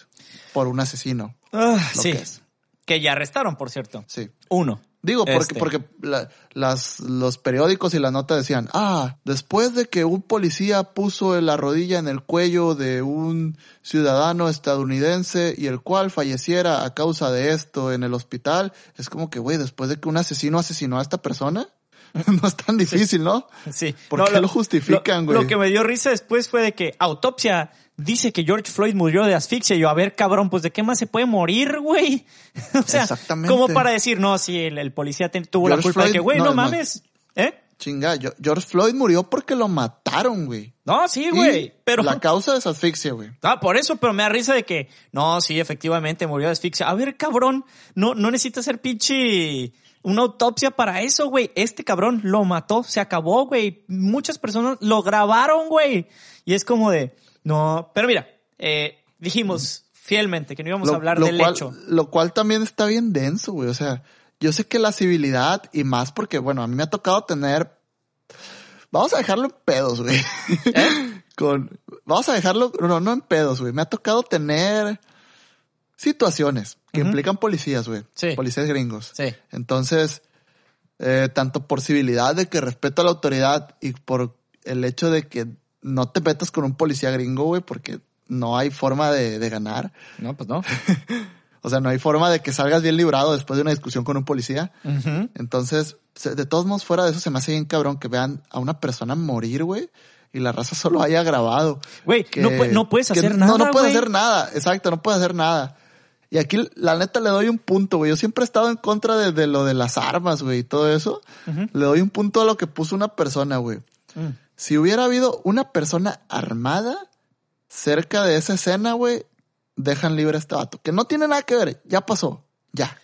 por un asesino. Ah, lo sí. que es. Que ya arrestaron, por cierto. Sí. Uno. Digo, porque, Este. porque la- las, los periódicos y las notas decían, ah, después de que un policía puso la rodilla en el cuello de un ciudadano estadounidense y el cual falleciera a causa de esto en el hospital, es como que, güey, después de que un asesino asesinó a esta persona, no es tan difícil, ¿no? Sí. ¿Por qué lo justifican, lo- güey? Lo que me dio risa después fue de que autopsia dice que George Floyd murió de asfixia. Y yo, a ver, cabrón, pues de qué más se puede morir, güey. o sea, Exactamente. como para decir, no, sí, el, el policía te- tuvo la culpa de que, güey, no, no, no. mames. ¿Eh? Chinga, George Floyd murió porque lo mataron, güey. No, sí, güey. Pero. La causa es asfixia, güey. Ah, por eso, pero me da risa de que, no, sí, efectivamente murió de asfixia. A ver, cabrón, no, no necesitas hacer pinche una autopsia para eso, güey. Este cabrón lo mató, se acabó, güey. Muchas personas lo grabaron, güey. Y es como de, no, pero mira, eh, dijimos fielmente que no íbamos a hablar del cual, hecho. Lo cual también está bien denso, güey. O sea, yo sé que la civilidad y más porque, bueno, a mí me ha tocado tener... Vamos a dejarlo en pedos, güey. ¿Eh? Con... Vamos a dejarlo, no, no en pedos, güey. Me ha tocado tener situaciones que implican policías, güey. Sí. Policías gringos. Sí. Entonces, eh, tanto por civilidad de que respeto a la autoridad y por el hecho de que no te metas con un policía gringo, güey, porque no hay forma de, de ganar. No, pues no. O sea, no hay forma de que salgas bien librado después de una discusión con un policía. Entonces, de todos modos, fuera de eso, se me hace bien cabrón que vean a una persona morir, güey, y la raza solo haya grabado. Güey, no, no puedes hacer no, nada, No, puedes güey. hacer nada, exacto, no puedes hacer nada. Y aquí, la neta, le doy un punto, güey. Yo siempre he estado en contra de, de lo de las armas, güey, y todo eso. Le doy un punto a lo que puso una persona, güey. Mm. Si hubiera habido una persona armada cerca de esa escena, güey, dejan libre a este vato. Que no tiene nada que ver, ya pasó, ya.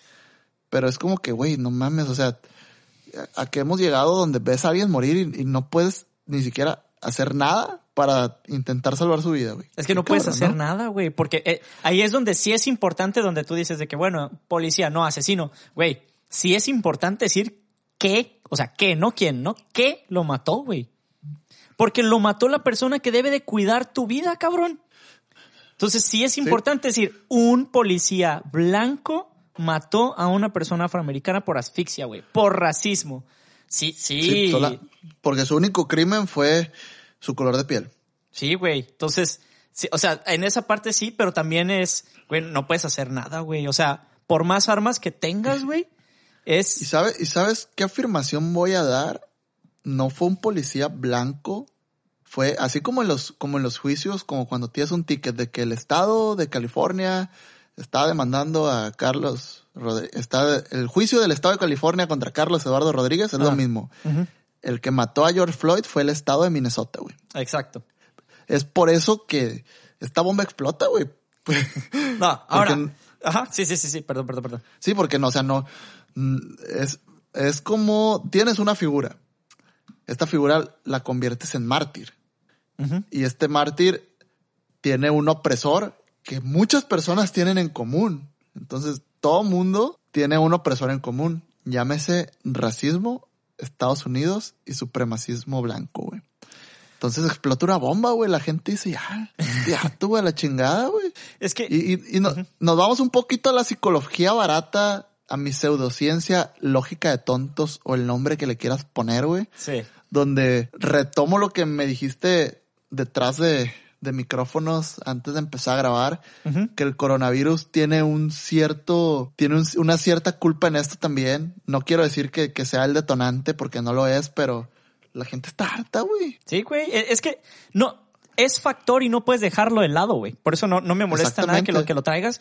Pero es como que, güey, no mames, o sea, a, que hemos llegado donde ves a alguien morir y, y no puedes ni siquiera hacer nada para intentar salvar su vida, güey. Es que no puedes cabrón, hacer ¿no? nada, güey, porque eh, ahí es donde sí es importante, donde tú dices de que, bueno, policía, no, asesino. Güey, sí es importante decir qué, o sea, qué, no quién, ¿no? ¿Qué lo mató, güey? Porque lo mató la persona que debe de cuidar tu vida, cabrón. Entonces sí es importante decir, un policía blanco mató a una persona afroamericana por asfixia, güey, por racismo. Sí, sí. Sí, sola- porque su único crimen fue su color de piel. Sí, güey. Entonces, sí, o sea, en esa parte sí, pero también es, güey, no puedes hacer nada, güey. O sea, por más armas que tengas, güey, ¿Y, es... sabe, ¿Y sabes qué afirmación voy a dar? No fue un policía blanco. Fue así como en los, como en los juicios, como cuando tienes un ticket de que el estado de California está demandando a Carlos Rodríguez. Está, el juicio del estado de California contra Carlos Eduardo Rodríguez es lo Ah. mismo. El que mató a George Floyd fue el estado de Minnesota, güey. Exacto. Es por eso que esta bomba explota, güey. No, ahora... Porque- Ajá, sí, sí, sí, sí, perdón, perdón, perdón. Sí, porque no, o sea, no. Es, es como tienes una figura. Esta figura la conviertes en mártir. Y este mártir tiene un opresor que muchas personas tienen en común. Entonces, todo mundo tiene un opresor en común. Llámese racismo, Estados Unidos y supremacismo blanco, güey. Entonces explota una bomba, güey. La gente dice, ya, ya tuve la chingada, güey. Es que... Y, y- y no- nos vamos un poquito a la psicología barata, a mi pseudociencia lógica de tontos o el nombre que le quieras poner, güey. Sí. Donde retomo lo que me dijiste detrás de, de micrófonos antes de empezar a grabar, que el coronavirus tiene un cierto, tiene un- una cierta culpa en esto también. No quiero decir que, que sea el detonante porque no lo es, pero la gente está harta, güey. Sí, güey. e- Es que no, es factor y no puedes dejarlo de lado, güey. Por eso no, no me molesta nada que lo, que lo traigas.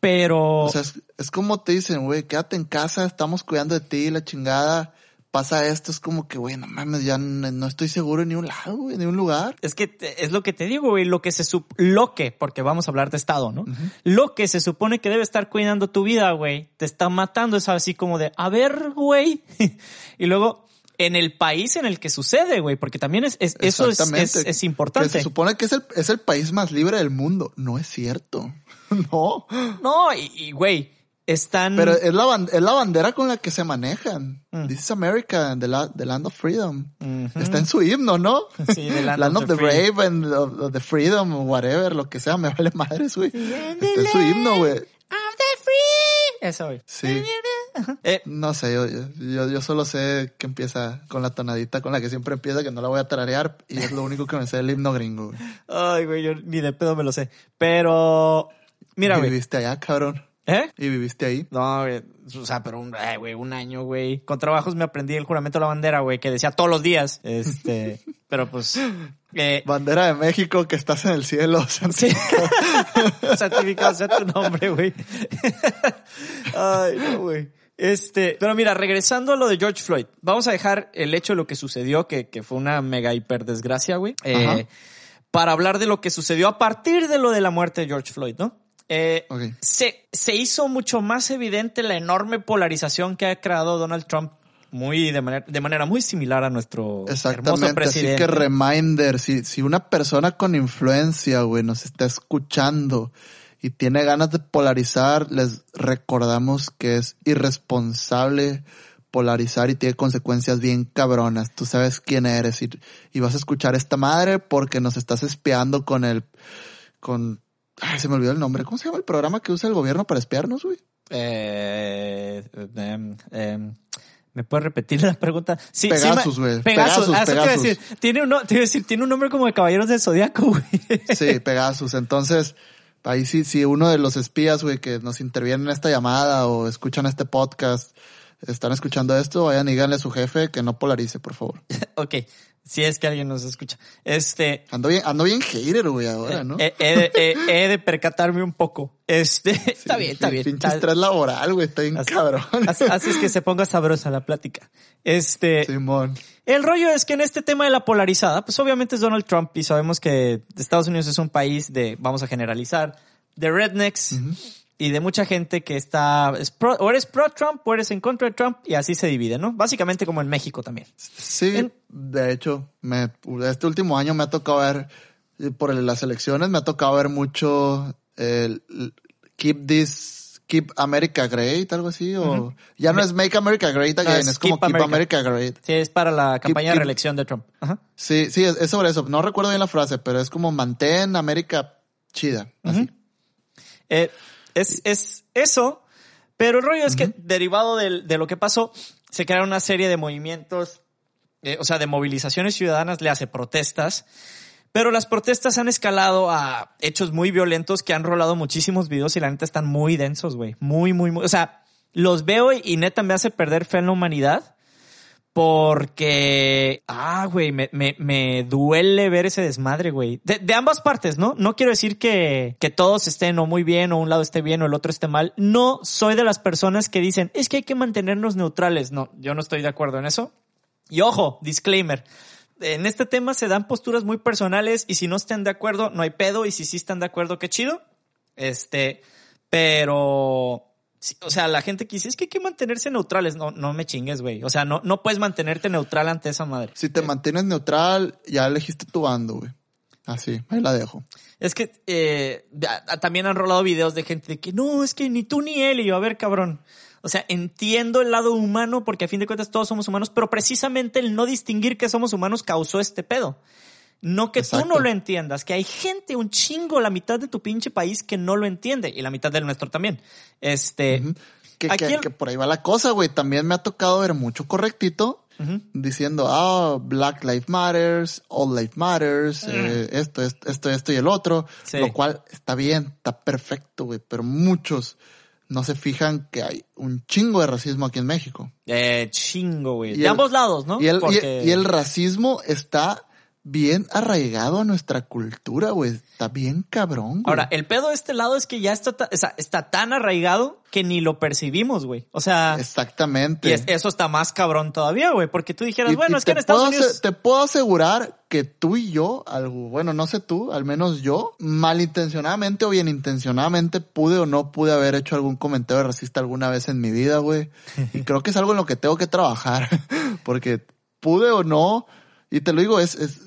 Pero... O sea, es, es como te dicen, güey, quédate en casa, estamos cuidando de ti, la chingada. Pasa esto, es como que, güey, no mames, ya no, no estoy seguro en ni un lado, güey, ni un lugar. Es que te- es lo que te digo, güey, lo que se sup lo que, porque vamos a hablar de estado, ¿no? Lo que se supone que debe estar cuidando tu vida, güey, te está matando, es así como de, a ver, güey. y luego, en el país en el que sucede, güey, porque también es, es- eso es, es, es Que importante. se supone que es el, es el país más libre del mundo. No es cierto. no. No, y, y, güey, están... Pero es la, es la bandera con la que se manejan. Mm. This is America, the, la- the land of freedom. Está en su himno, ¿no? Sí, the land land of of, the brave and of, of the freedom, whatever, lo que sea, me vale madres, güey. Está en su himno, güey. Of the free. Eso, güey. Sí. Eh, No sé, yo, yo, yo solo sé que empieza con la tonadita con la que siempre empieza, que no la voy a tararear, y es lo único que me sé del himno gringo, güey. ay, güey, yo ni de pedo me lo sé. Pero, mira, güey. Viviste allá, cabrón. ¿Eh? ¿Y viviste ahí? No, güey, o sea, pero un, ay, güey, un año, güey. Con trabajos me aprendí el juramento de la bandera, güey, que decía todos los días. Este, pero pues. Eh, Bandera de México, que estás en el cielo. sí. Certificado sea tu nombre, güey. Ay, no, güey. Este, pero mira, regresando a lo de George Floyd, vamos a dejar el hecho de lo que sucedió, que, que fue una mega hiper desgracia, güey. Eh, para hablar de lo que sucedió a partir de lo de la muerte de George Floyd, ¿no? Eh, se, se hizo mucho más evidente la enorme polarización que ha creado Donald Trump muy de manera, de manera muy similar a nuestro hermoso Exactamente, así presidente. que reminder, si, si una persona con influencia, güey, nos está escuchando y tiene ganas de polarizar, les recordamos que es irresponsable polarizar y tiene consecuencias bien cabronas. Tú sabes quién eres y, y vas a escuchar esta madre porque nos estás espiando con el, con, ay, se me olvidó el nombre. ¿Cómo se llama el programa que usa el gobierno para espiarnos, güey? Eh, em, em, ¿Me puedes repetir la pregunta? Sí, Pegasus, sí. Pegasus, Pegasus, ah, eso Pegasus. decir. Tiene, decir, tiene un nombre como de Caballeros del Zodiaco, güey. Sí, Pegasus. Entonces, ahí sí, si uno de los espías, güey, que nos intervienen en esta llamada o escuchan este podcast, están escuchando esto, vayan y díganle a su jefe que no polarice, por favor. ok, si es que alguien nos escucha. Este, Ando bien, ando bien hater, güey, ahora, ¿no? he, he de, he- he de percatarme un poco. Este, está bien, está bien. Pinche estrés laboral, güey, está bien Así- cabrón. Haces que se ponga sabrosa la plática. Este, Simón. El rollo es que en este tema de la polarizada, pues obviamente es Donald Trump y sabemos que Estados Unidos es un país de, vamos a generalizar, de rednecks y de mucha gente que está, es pro- o eres pro Trump o eres en contra de Trump y así se divide, ¿no? Básicamente como en México también. Sí, En- de hecho, me, este último año me ha tocado ver, eh, por las elecciones, me ha tocado ver mucho el, Keep This, Keep America Great, algo así, o ya no es Make America Great Again, es es, como Keep America. America Great. Sí, es para la campaña de reelección de Trump. Ajá. Sí, sí, es, sobre eso. No recuerdo bien la frase, pero es como mantén América chida. Así. Eh, es, es eso, pero el rollo es que derivado del- de, lo que pasó, se crearon una serie de movimientos, eh, o sea, de movilizaciones ciudadanas, le hace protestas, pero las protestas han escalado a hechos muy violentos que han rolado muchísimos videos y la neta están muy densos, güey. Muy, muy, muy. O sea, los veo y neta me hace perder fe en la humanidad. Porque, ah, güey, me, me, me duele ver ese desmadre, güey. De, de ambas partes, ¿no? No quiero decir que, que todos estén o muy bien o un lado esté bien o el otro esté mal. No soy de las personas que dicen, es que hay que mantenernos neutrales. No, yo no estoy de acuerdo en eso. Y ojo, disclaimer. En este tema se dan posturas muy personales y si no están de acuerdo, no hay pedo. Y si sí están de acuerdo, qué chido. Este, pero, o sea, la gente que dice, es que hay que mantenerse neutrales. No, no me chingues, güey. O sea, no, no puedes mantenerte neutral ante esa madre. Si te mantienes neutral, ya elegiste tu bando, güey. Así, ahí la dejo. Es que eh, también han rolado videos de gente de que no, es que ni tú ni él. Y yo, a ver, cabrón. O sea, entiendo el lado humano porque a fin de cuentas todos somos humanos, pero precisamente el no distinguir que somos humanos causó este pedo. No que tú no lo entiendas, que hay gente, un chingo, la mitad de tu pinche país que no lo entiende y la mitad del nuestro también. Este. Que, Aquí que- el- que por ahí va la cosa, güey. También me ha tocado ver mucho correctito diciendo, ah, Black Lives Matters, All Lives Matters, eh, esto, esto, esto, esto y el otro. Sí. Lo cual está bien, está perfecto, güey. Pero muchos no se fijan que hay un chingo de racismo aquí en México. Eh, chingo, güey. De el- ambos lados, ¿no? Y el, y- Porque- y el racismo está bien arraigado a nuestra cultura, güey. Está bien cabrón, güey. Ahora, el pedo de este lado es que ya está, ta- o sea, está tan arraigado que ni lo percibimos, güey. O sea, Exactamente. y es- eso está más cabrón todavía, güey, porque tú dijeras, Y- bueno, y es que en Estados puedo Unidos... te puedo asegurar que tú y yo, algo, bueno, no sé tú, al menos yo, malintencionadamente o bien intencionadamente, pude o no pude haber hecho algún comentario racista alguna vez en mi vida, güey. Y creo que es algo en lo que tengo que trabajar, porque pude o no, y te lo digo, es, es,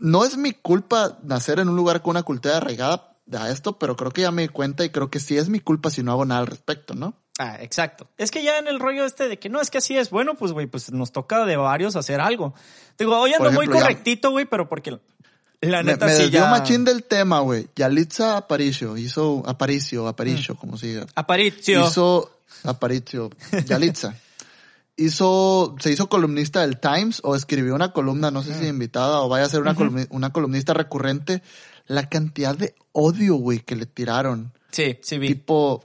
no es mi culpa nacer en un lugar con una cultura arraigada a esto, pero creo que ya me di cuenta y creo que sí es mi culpa si no hago nada al respecto, ¿no? Ah, exacto. Es que ya en el rollo este de que no, es que así es, bueno, pues, güey, pues nos toca de varios hacer algo. Digo, hoy ando muy correctito, güey, pero porque la Me, neta me sí desvió ya... machín del tema, güey. Yalitza Aparicio hizo Aparicio, Aparicio, como se diga. Aparicio. Hizo Aparicio, Yalitza. hizo, se hizo columnista del Times o escribió una columna, no sé si invitada o vaya a ser una, una columnista recurrente. La cantidad de odio, güey, que le tiraron. Sí, sí vi. Tipo,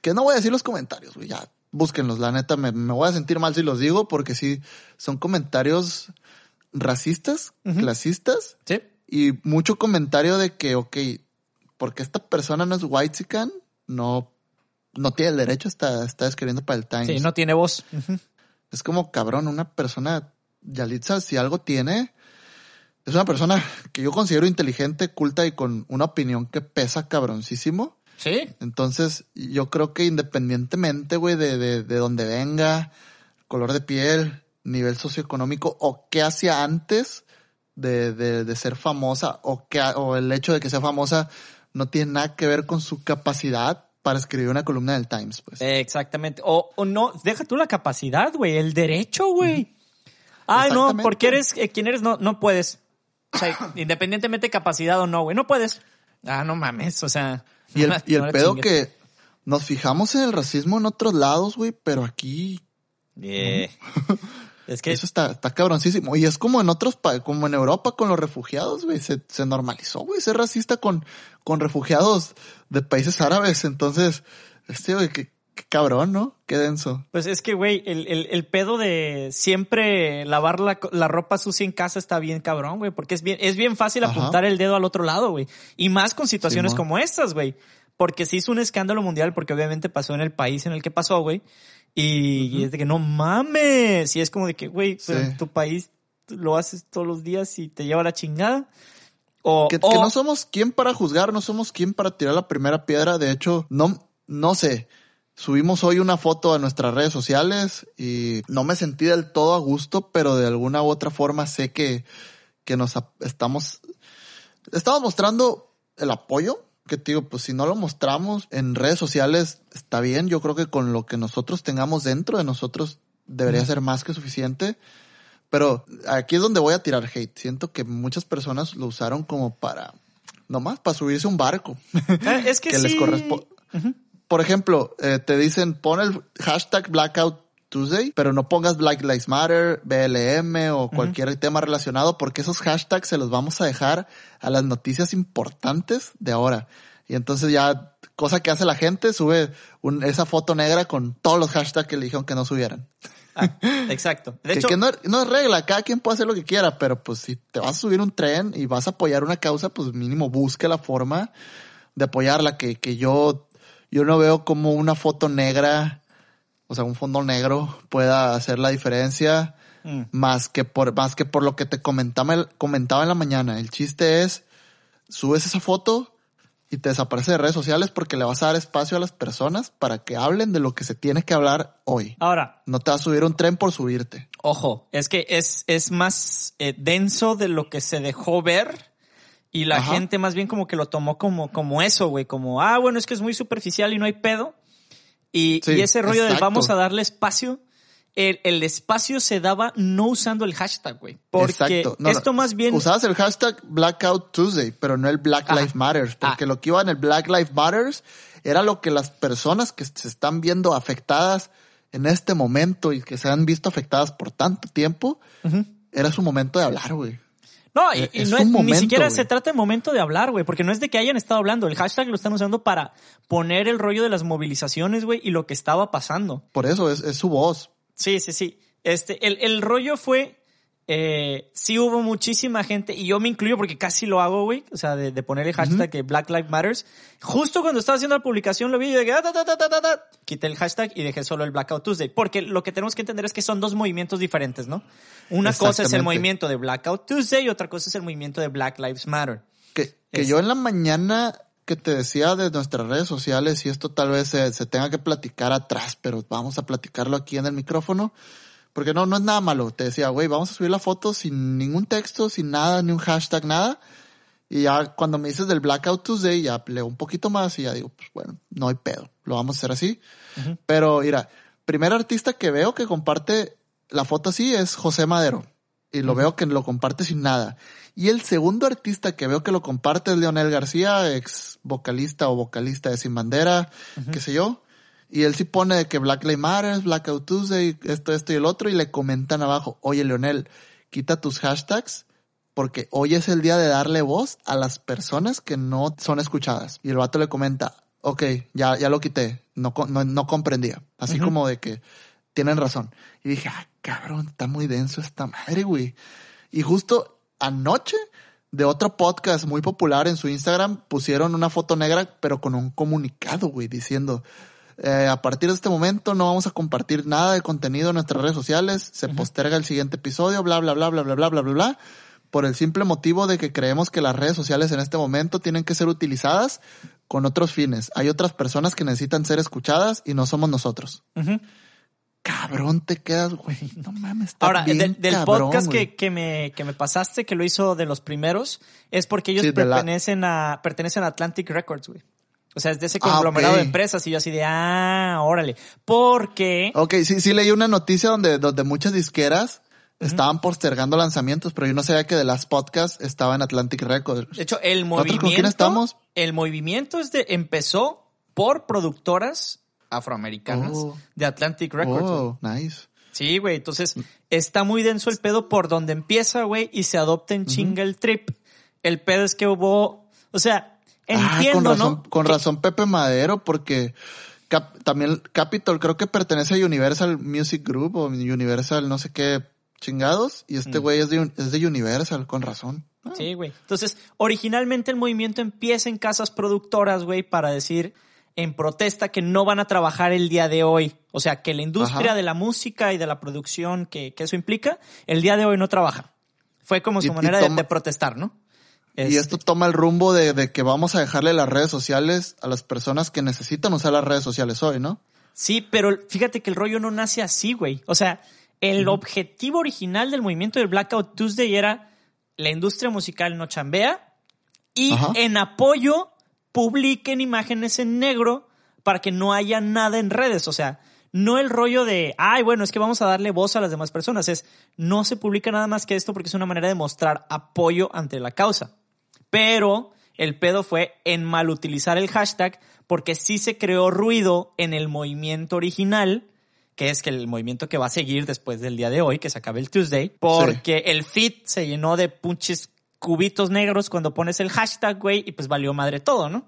que no voy a decir los comentarios, güey, ya, búsquenlos, la neta, me, me voy a sentir mal si los digo, porque sí, son comentarios racistas, clasistas, Sí. y mucho comentario de que, ok, porque esta persona no es white no, no tiene el derecho, está, está escribiendo para el Times. Sí, no tiene voz. Ujú. Es como cabrón, una persona, Yalitza, si algo tiene, es una persona que yo considero inteligente, culta y con una opinión que pesa cabroncísimo. Sí. Entonces, yo creo que independientemente, güey, de, de, de donde venga, color de piel, nivel socioeconómico, o qué hacía antes de, de, de ser famosa, o, que, o el hecho de que sea famosa, no tiene nada que ver con su capacidad para escribir una columna del Times, pues. Exactamente. O, o no, deja tú la capacidad, güey, el derecho, güey. Ay, no, porque eres eh, quien eres, no, no puedes. O sea, independientemente de capacidad o no, güey, no puedes. Ah, no mames, o sea. Y el, y el no pedo que nos fijamos en el racismo en otros lados, güey, pero aquí Yeah. Es que eso está, está cabroncísimo. Y es como en otros, pa- como en Europa con los refugiados, güey, se, se normalizó, güey, ser racista con, con refugiados de países árabes. Entonces, este, güey, qué, qué cabrón, ¿no? Qué denso. Pues es que, güey, el, el, el pedo de siempre lavar la, la ropa sucia en casa está bien cabrón, güey, porque es bien, es bien fácil Ajá. apuntar el dedo al otro lado, güey. Y más con situaciones como estas, güey. Porque se hizo un escándalo mundial, porque obviamente pasó en el país en el que pasó, güey. Y, y es de que no mames. Y es como de que, güey, pero Sí. tu país lo haces todos los días y te lleva la chingada. O, Que, o- que no somos quien para juzgar, no somos quien para tirar la primera piedra. De hecho, no, no sé. Subimos hoy una foto a nuestras redes sociales y no me sentí del todo a gusto, pero de alguna u otra forma sé que, que nos estamos, estamos mostrando el apoyo. Que te digo, pues si no lo mostramos en redes sociales, está bien. Yo creo que con lo que nosotros tengamos dentro de nosotros debería ser más que suficiente. Pero aquí es donde voy a tirar hate. Siento que muchas personas lo usaron como para, nomás para subirse un barco. Eh, es que, que les corresponde. Por ejemplo, eh, te dicen pon el hashtag Blackout Tuesday, pero no pongas Black Lives Matter, BLM o cualquier tema relacionado porque esos hashtags se los vamos a dejar a las noticias importantes de ahora. Y entonces ya, cosa que hace la gente, sube un- esa foto negra con todos los hashtags que le dijeron que no subieran. Ah, exacto. De Que, hecho, que no, no es regla, cada quien puede hacer lo que quiera, pero pues si te vas a subir un tren y vas a apoyar una causa, pues mínimo busca la forma de apoyarla, que, que yo, yo no veo como una foto negra, o sea, un fondo negro pueda hacer la diferencia mm, más que por, más que por lo que te comentaba, comentaba en la mañana. El chiste es, subes esa foto y te desaparece de redes sociales porque le vas a dar espacio a las personas para que hablen de lo que se tiene que hablar hoy. ahora, No te vas a subir un tren por subirte. Ojo, es que es, es más eh, denso de lo que se dejó ver y la Ajá. gente más bien como que lo tomó como, como eso, güey, como, ah, bueno, es que es muy superficial y no hay pedo. Y, Sí, y ese rollo del exacto. vamos a darle espacio, el, el espacio se daba no usando el hashtag, güey. Porque. No, esto más bien... Usabas el hashtag Blackout Tuesday, pero no el Black. Lives Matters, porque Ah. lo que iba en el Black Lives Matters era lo que las personas que se están viendo afectadas en este momento y que se han visto afectadas por tanto tiempo, era su momento de hablar, güey. No, y, Eh, y no ni siquiera se trata de momento de hablar, güey, porque no es de que hayan estado hablando. El hashtag lo están usando para poner el rollo de las movilizaciones, güey, y lo que estaba pasando. Por eso es, es su voz. Sí, sí, sí. Este, el, el rollo fue, eh, sí hubo muchísima gente, y yo me incluyo porque casi lo hago, güey, o sea, de, de poner el hashtag que Black Lives Matters. Justo cuando estaba haciendo la publicación lo vi y yo dije, ah, ta, ta, ta, quité el hashtag y dejé solo el Blackout Tuesday, porque lo que tenemos que entender es que son dos movimientos diferentes, ¿no? Una cosa es el movimiento de Blackout Tuesday y otra cosa es el movimiento de Black Lives Matter. Que, que Es- yo en la mañana que te decía de nuestras redes sociales y esto tal vez se, se tenga que platicar atrás, pero vamos a platicarlo aquí en el micrófono. Porque no, no es nada malo. Te decía, güey, vamos a subir la foto sin ningún texto, sin nada, ni un hashtag, nada. Y ya cuando me dices del Blackout Tuesday, ya leo un poquito más y ya digo, pues bueno, no hay pedo. Lo vamos a hacer así. Pero mira, primer artista que veo que comparte la foto así es José Madero. Y lo veo que lo comparte sin nada. Y el segundo artista que veo que lo comparte es Leonel García, ex vocalista o vocalista de Sin Bandera, qué sé yo. Y él sí pone de que Black Lives Matter, Blackout Tuesday, esto, esto y el otro, y le comentan abajo, oye Leonel, quita tus hashtags, porque hoy es el día de darle voz a las personas que no son escuchadas. Y el vato le comenta, ok, ya, ya lo quité. No, no, no comprendía. Así como de que tienen razón. Y dije, ah, cabrón, está muy denso esta madre, güey. Y justo anoche, de otro podcast muy popular en su Instagram, pusieron una foto negra, pero con un comunicado, güey, diciendo, eh, a partir de este momento no vamos a compartir nada de contenido en nuestras redes sociales, se posterga el siguiente episodio, bla, bla, bla, bla, bla, bla, bla, bla, bla, por el simple motivo de que creemos que las redes sociales en este momento tienen que ser utilizadas con otros fines. Hay otras personas que necesitan ser escuchadas y no somos nosotros. Cabrón te quedas, güey. No mames. está Ahora, bien del, del cabrón, podcast que, que, me, que me pasaste, que lo hizo de los primeros, es porque ellos Sí, de la- pertenecen, a, pertenecen a Atlantic Records, güey. O sea, es de ese Ah, conglomerado de empresas y yo así de, ah, órale. Porque... Ok, sí, sí leí una noticia donde, donde muchas disqueras estaban postergando lanzamientos, pero yo no sabía que de las podcasts estaba en Atlantic Records. De hecho, el ¿Nosotros movimiento... con quién estamos? El movimiento es de, empezó por productoras afroamericanas Oh. de Atlantic Records. Oh, nice. Sí, güey. Entonces, está muy denso el pedo por donde empieza, güey, y se adopta en chinga el trip. El pedo es que hubo, o sea, entiendo, ah, con razón, ¿no? con razón Pepe Madero, porque Cap- también Capitol creo que pertenece a Universal Music Group o Universal no sé qué chingados, y este Mm. güey es de, es de Universal, con razón. Ah, Sí, güey. Entonces, originalmente el movimiento empieza en casas productoras, güey, para decir en protesta que no van a trabajar el día de hoy. O sea, que la industria Ajá. de la música y de la producción que, que eso implica, el día de hoy no trabaja. Fue como su Y- manera de, protestar, ¿no? Y Este, esto toma el rumbo de, de que vamos a dejarle las redes sociales a las personas que necesitan usar las redes sociales hoy, ¿no? Sí, pero fíjate que el rollo no nace así, güey. O sea, el objetivo original del movimiento del Blackout Tuesday era la industria musical no chambea y Ajá. en apoyo publiquen imágenes en negro para que no haya nada en redes. O sea, no el rollo de, ay, bueno, es que vamos a darle voz a las demás personas. Es, no se publica nada más que esto porque es una manera de mostrar apoyo ante la causa. Pero el pedo fue en mal utilizar el hashtag porque sí se creó ruido en el movimiento original, que es que el movimiento que va a seguir después del día de hoy, que se acabe el Tuesday, porque el feed se llenó de punches cubitos negros cuando pones el hashtag, güey, y pues valió madre todo, ¿no?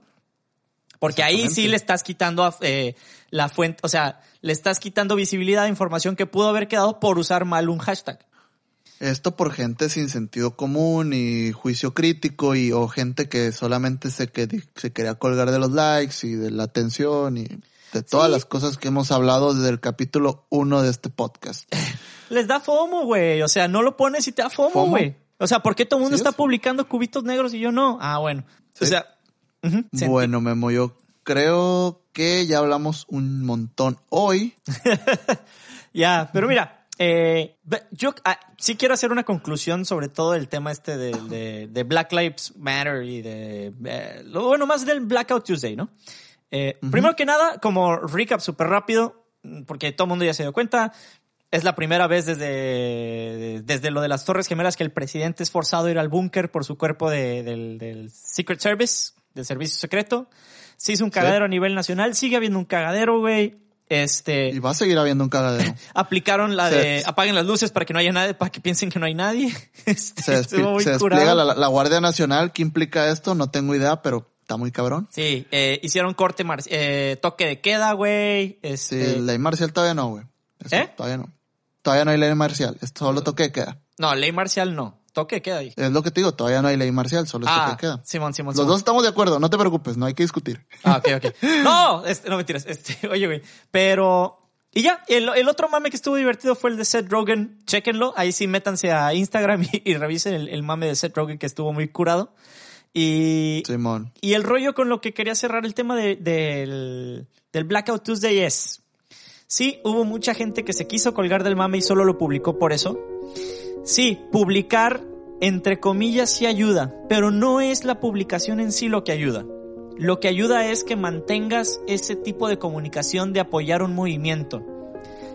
Porque ahí sí le estás quitando eh, la fuente, o sea, le estás quitando visibilidad a información que pudo haber quedado por usar mal un hashtag. Esto por gente sin sentido común y juicio crítico y o gente que solamente se, que, se quería colgar de los likes y de la atención y de todas Sí. las cosas que hemos hablado desde el capítulo uno de este podcast. Les da FOMO, güey. O sea, no lo pones y te da FOMO, güey. O sea, ¿por qué todo el mundo Sí está es. publicando cubitos negros y yo no? Ah, bueno. O Sí. sea, Bueno, Memo, yo creo que ya hablamos un montón hoy. Ya, pero mira, eh, yo ah, sí quiero hacer una conclusión sobre todo el tema este de, de- de Black Lives Matter y de, eh, lo bueno, más del Blackout Tuesday, ¿no? Eh, Primero que nada, como recap súper rápido, porque todo el mundo ya se dio cuenta, es la primera vez desde, desde lo de las Torres Gemelas que el presidente es forzado a ir al búnker por su cuerpo de- del, del Secret Service, del servicio secreto. Se hizo un cagadero a nivel nacional, sigue habiendo un cagadero, güey. Este, Y va a seguir habiendo un cagadero. aplicaron la Se- de apaguen las luces para que no haya nadie, para que piensen que no hay nadie. Este, Se, despi- estuvo muy se despliega la, la Guardia Nacional. ¿Qué implica esto? No tengo idea, pero está muy cabrón. Sí, eh, hicieron corte, mar- eh, toque de queda, güey. Sí, Este, ley marcial todavía no, güey. Eso, ¿Eh? Todavía no. Todavía no hay ley marcial. Esto solo toque de queda. No, ley marcial no. Toque de queda. dije. Es lo que te digo, todavía no hay ley marcial, solo es toque Ah, de queda. Simón, Simón, Los Simón. dos estamos de acuerdo, no te preocupes, no hay que discutir. Ah, ok, ok. No, este, no mentiras. Este, oye, güey. Pero. Y ya, el, el otro mame que estuvo divertido fue el de Seth Rogen. Chéquenlo. Ahí sí métanse a Instagram y, y revisen el, el mame de Seth Rogen que estuvo muy curado. Y, Simón. y el rollo con lo que quería cerrar el tema de- del, del Blackout Tuesday es. Sí, hubo mucha gente que se quiso colgar del mame y solo lo publicó por eso. Sí, publicar, entre comillas, sí ayuda, pero no es la publicación en sí lo que ayuda. Lo que ayuda es que mantengas ese tipo de comunicación de apoyar un movimiento,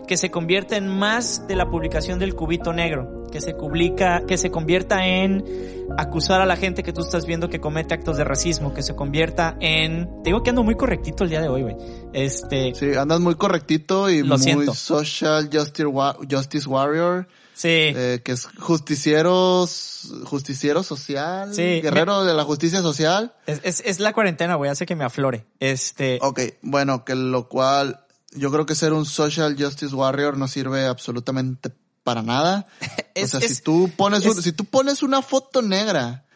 que se convierta en más de la publicación del cubito negro, que se publica, que se convierta en acusar a la gente que tú estás viendo que comete actos de racismo, que se convierta en, te digo que ando muy correctito el día de hoy, güey. Este, Sí, andas muy correctito y Lo muy siento. social justice warrior. Sí. Eh, que es justiciero, justiciero social, Sí, guerrero de la justicia social. Es, es, es la cuarentena, güey, hace que me aflore. Este, Ok, bueno, que lo cual yo creo que ser un social justice warrior no sirve absolutamente para nada. Es- o sea, es- si tú pones un- es- si tú pones una foto negra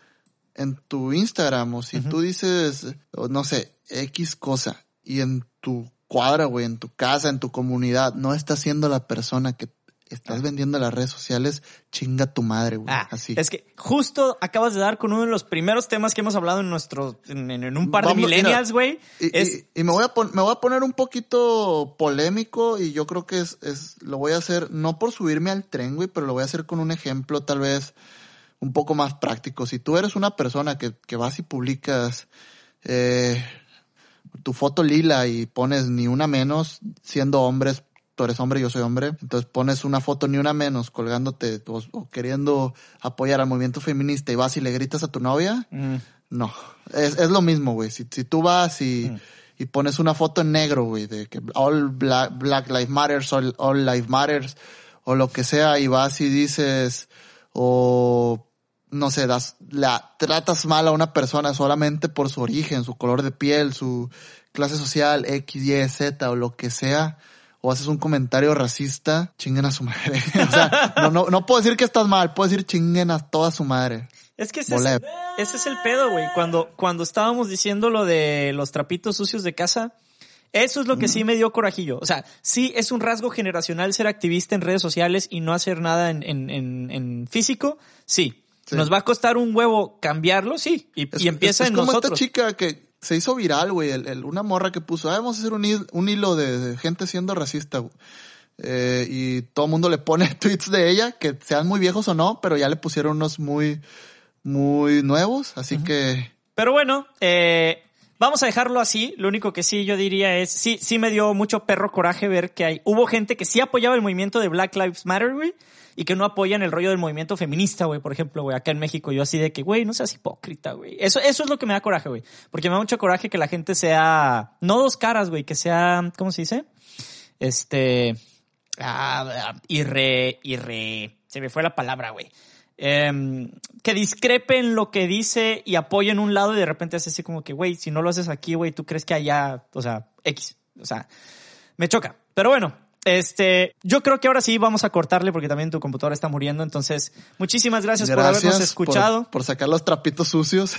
en tu Instagram o si tú dices no sé, X cosa y en tu cuadra, güey, en tu casa, en tu comunidad, no estás siendo la persona que estás vendiendo en las redes sociales, chinga tu madre, güey. Ah, Así. es que justo acabas de dar con uno de los primeros temas que hemos hablado en nuestro, en, en un par de Vamos, millennials, güey. Y, Es, y- y me voy a pon- me voy a poner un poquito polémico y yo creo que es, es, lo voy a hacer no por subirme al tren, güey, pero lo voy a hacer con un ejemplo tal vez un poco más práctico. Si tú eres una persona que, que vas y publicas eh, tu foto lila y pones ni una menos, siendo hombres, tú eres hombre, yo soy hombre, entonces pones una foto ni una menos colgándote o, o queriendo apoyar al movimiento feminista y vas y le gritas a tu novia, mm, no, es, es lo mismo, güey. Si, si tú vas y, Mm. y pones una foto en negro, güey, de que all black, black lives matters, all, all lives matters, o lo que sea, y vas y dices, o no sé, das, la, tratas mal a una persona solamente por su origen, su color de piel, su clase social, X, Y, Z, o lo que sea, o haces un comentario racista, chinguen a su madre. o sea, no, no, no puedo decir que estás mal, puedo decir chinguen a toda su madre. Es que ese es, de- ese es el pedo, güey. Cuando, cuando estábamos diciendo lo de los trapitos sucios de casa, eso es lo que sí me dio corajillo. O sea, sí es un rasgo generacional ser activista en redes sociales y no hacer nada en, en, en, en físico. Sí. Sí. Nos va a costar un huevo cambiarlo, sí. Y, Es- y empieza es en como nosotros. esta chica que se hizo viral, güey, el, el- una morra que puso, ah, vamos a hacer un, hil- un hilo de, de gente siendo racista, güey. Eh, y todo el mundo le pone tweets de ella, que sean muy viejos o no, pero ya le pusieron unos muy, muy nuevos, así que... Pero bueno, eh, vamos a dejarlo así. Lo único que sí yo diría es, sí, sí me dio mucho perro coraje ver que hay, hubo gente que sí apoyaba el movimiento de Black Lives Matter, güey, y que no apoyan el rollo del movimiento feminista, güey, por ejemplo, güey, acá en México, yo así de que, güey, no seas hipócrita, güey. Eso, eso es lo que me da coraje, güey. Porque me da mucho coraje que la gente sea, no dos caras, güey, que sea, ¿cómo se dice? Este, ah, irre, irre, se me fue la palabra, güey. Em, que discrepen lo que dice y apoyen un lado y de repente hace así como que, güey, si no lo haces aquí, güey, tú crees que allá, o sea, X, o sea, me choca. Pero bueno, este, yo creo que ahora sí vamos a cortarle porque también tu computadora está muriendo. Entonces, muchísimas gracias, por habernos escuchado. Por, sacar los trapitos sucios.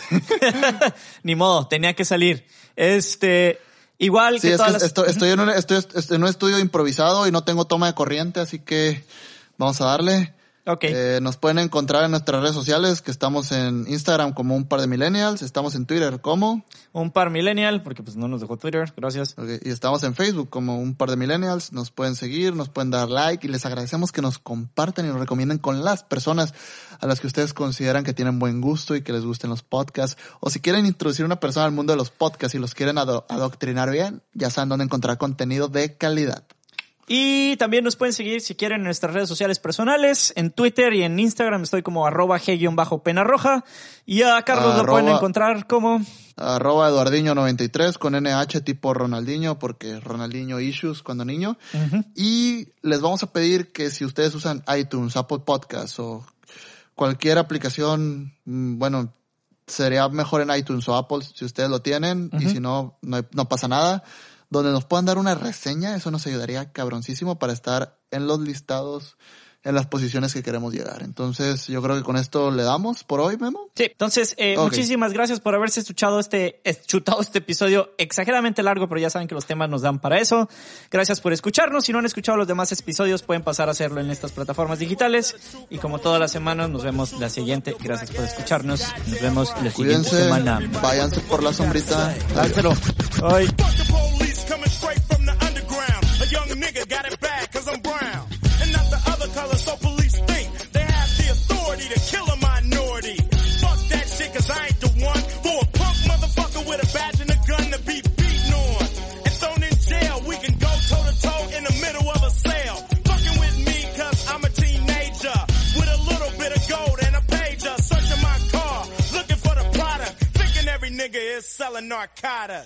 Ni modo, tenía que salir. Este, igual sí, que es todas que las... esto- estoy, en un, estoy, estoy en un estudio improvisado y no tengo toma de corriente, así que vamos a darle. Ok. Eh, nos pueden encontrar en nuestras redes sociales, que estamos en Instagram como un par de millennials, estamos en Twitter como, Un par millennial, porque pues no nos dejó Twitter, gracias. ok, y estamos en Facebook como un par de millennials, nos pueden seguir, nos pueden dar like y les agradecemos que nos compartan y nos recomienden con las personas a las que ustedes consideran que tienen buen gusto y que les gusten los podcasts, o si quieren introducir una persona al mundo de los podcasts y los quieren ado- adoctrinar bien, ya saben dónde encontrar contenido de calidad. Y también nos pueden seguir si quieren en nuestras redes sociales personales. En Twitter y en Instagram estoy como arroba g-pena roja. Y a Carlos lo Arroba- pueden encontrar como... Arroba Eduardiño93 con NH tipo Ronaldinho, porque Ronaldinho issues cuando niño. Y les vamos a pedir que si ustedes usan iTunes, Apple Podcasts o cualquier aplicación, mm, bueno, sería mejor en iTunes o Apple si ustedes lo tienen. Y si no, no, no pasa nada. Donde nos puedan dar una reseña, eso nos ayudaría cabroncísimo para estar en los listados, en las posiciones que queremos llegar. Entonces, yo creo que con esto le damos por hoy, Memo. Sí, entonces eh, Ok. muchísimas gracias por haberse escuchado este, chutado este episodio exageradamente largo, pero ya saben que los temas nos dan para eso. Gracias por escucharnos. Si no han escuchado los demás episodios, pueden pasar a hacerlo en estas plataformas digitales. Y como todas las semanas, nos vemos la siguiente. Gracias por escucharnos. Nos vemos la siguiente Cuídense, semana. váyanse por la sombrita. Dánselo. Bye. Coming straight from the underground. A young nigga got it bad cause I'm brown. And not the other color, so police think they have the authority to kill a minority. Fuck that shit cause I ain't the one for a punk motherfucker with a badge and a gun to be beaten on. And thrown in jail, we can go toe to toe in the middle of a sale. Fucking with me cause I'm a teenager. With a little bit of gold and a pager. Searching my car, looking for the product. Thinking every nigga is selling narcotics.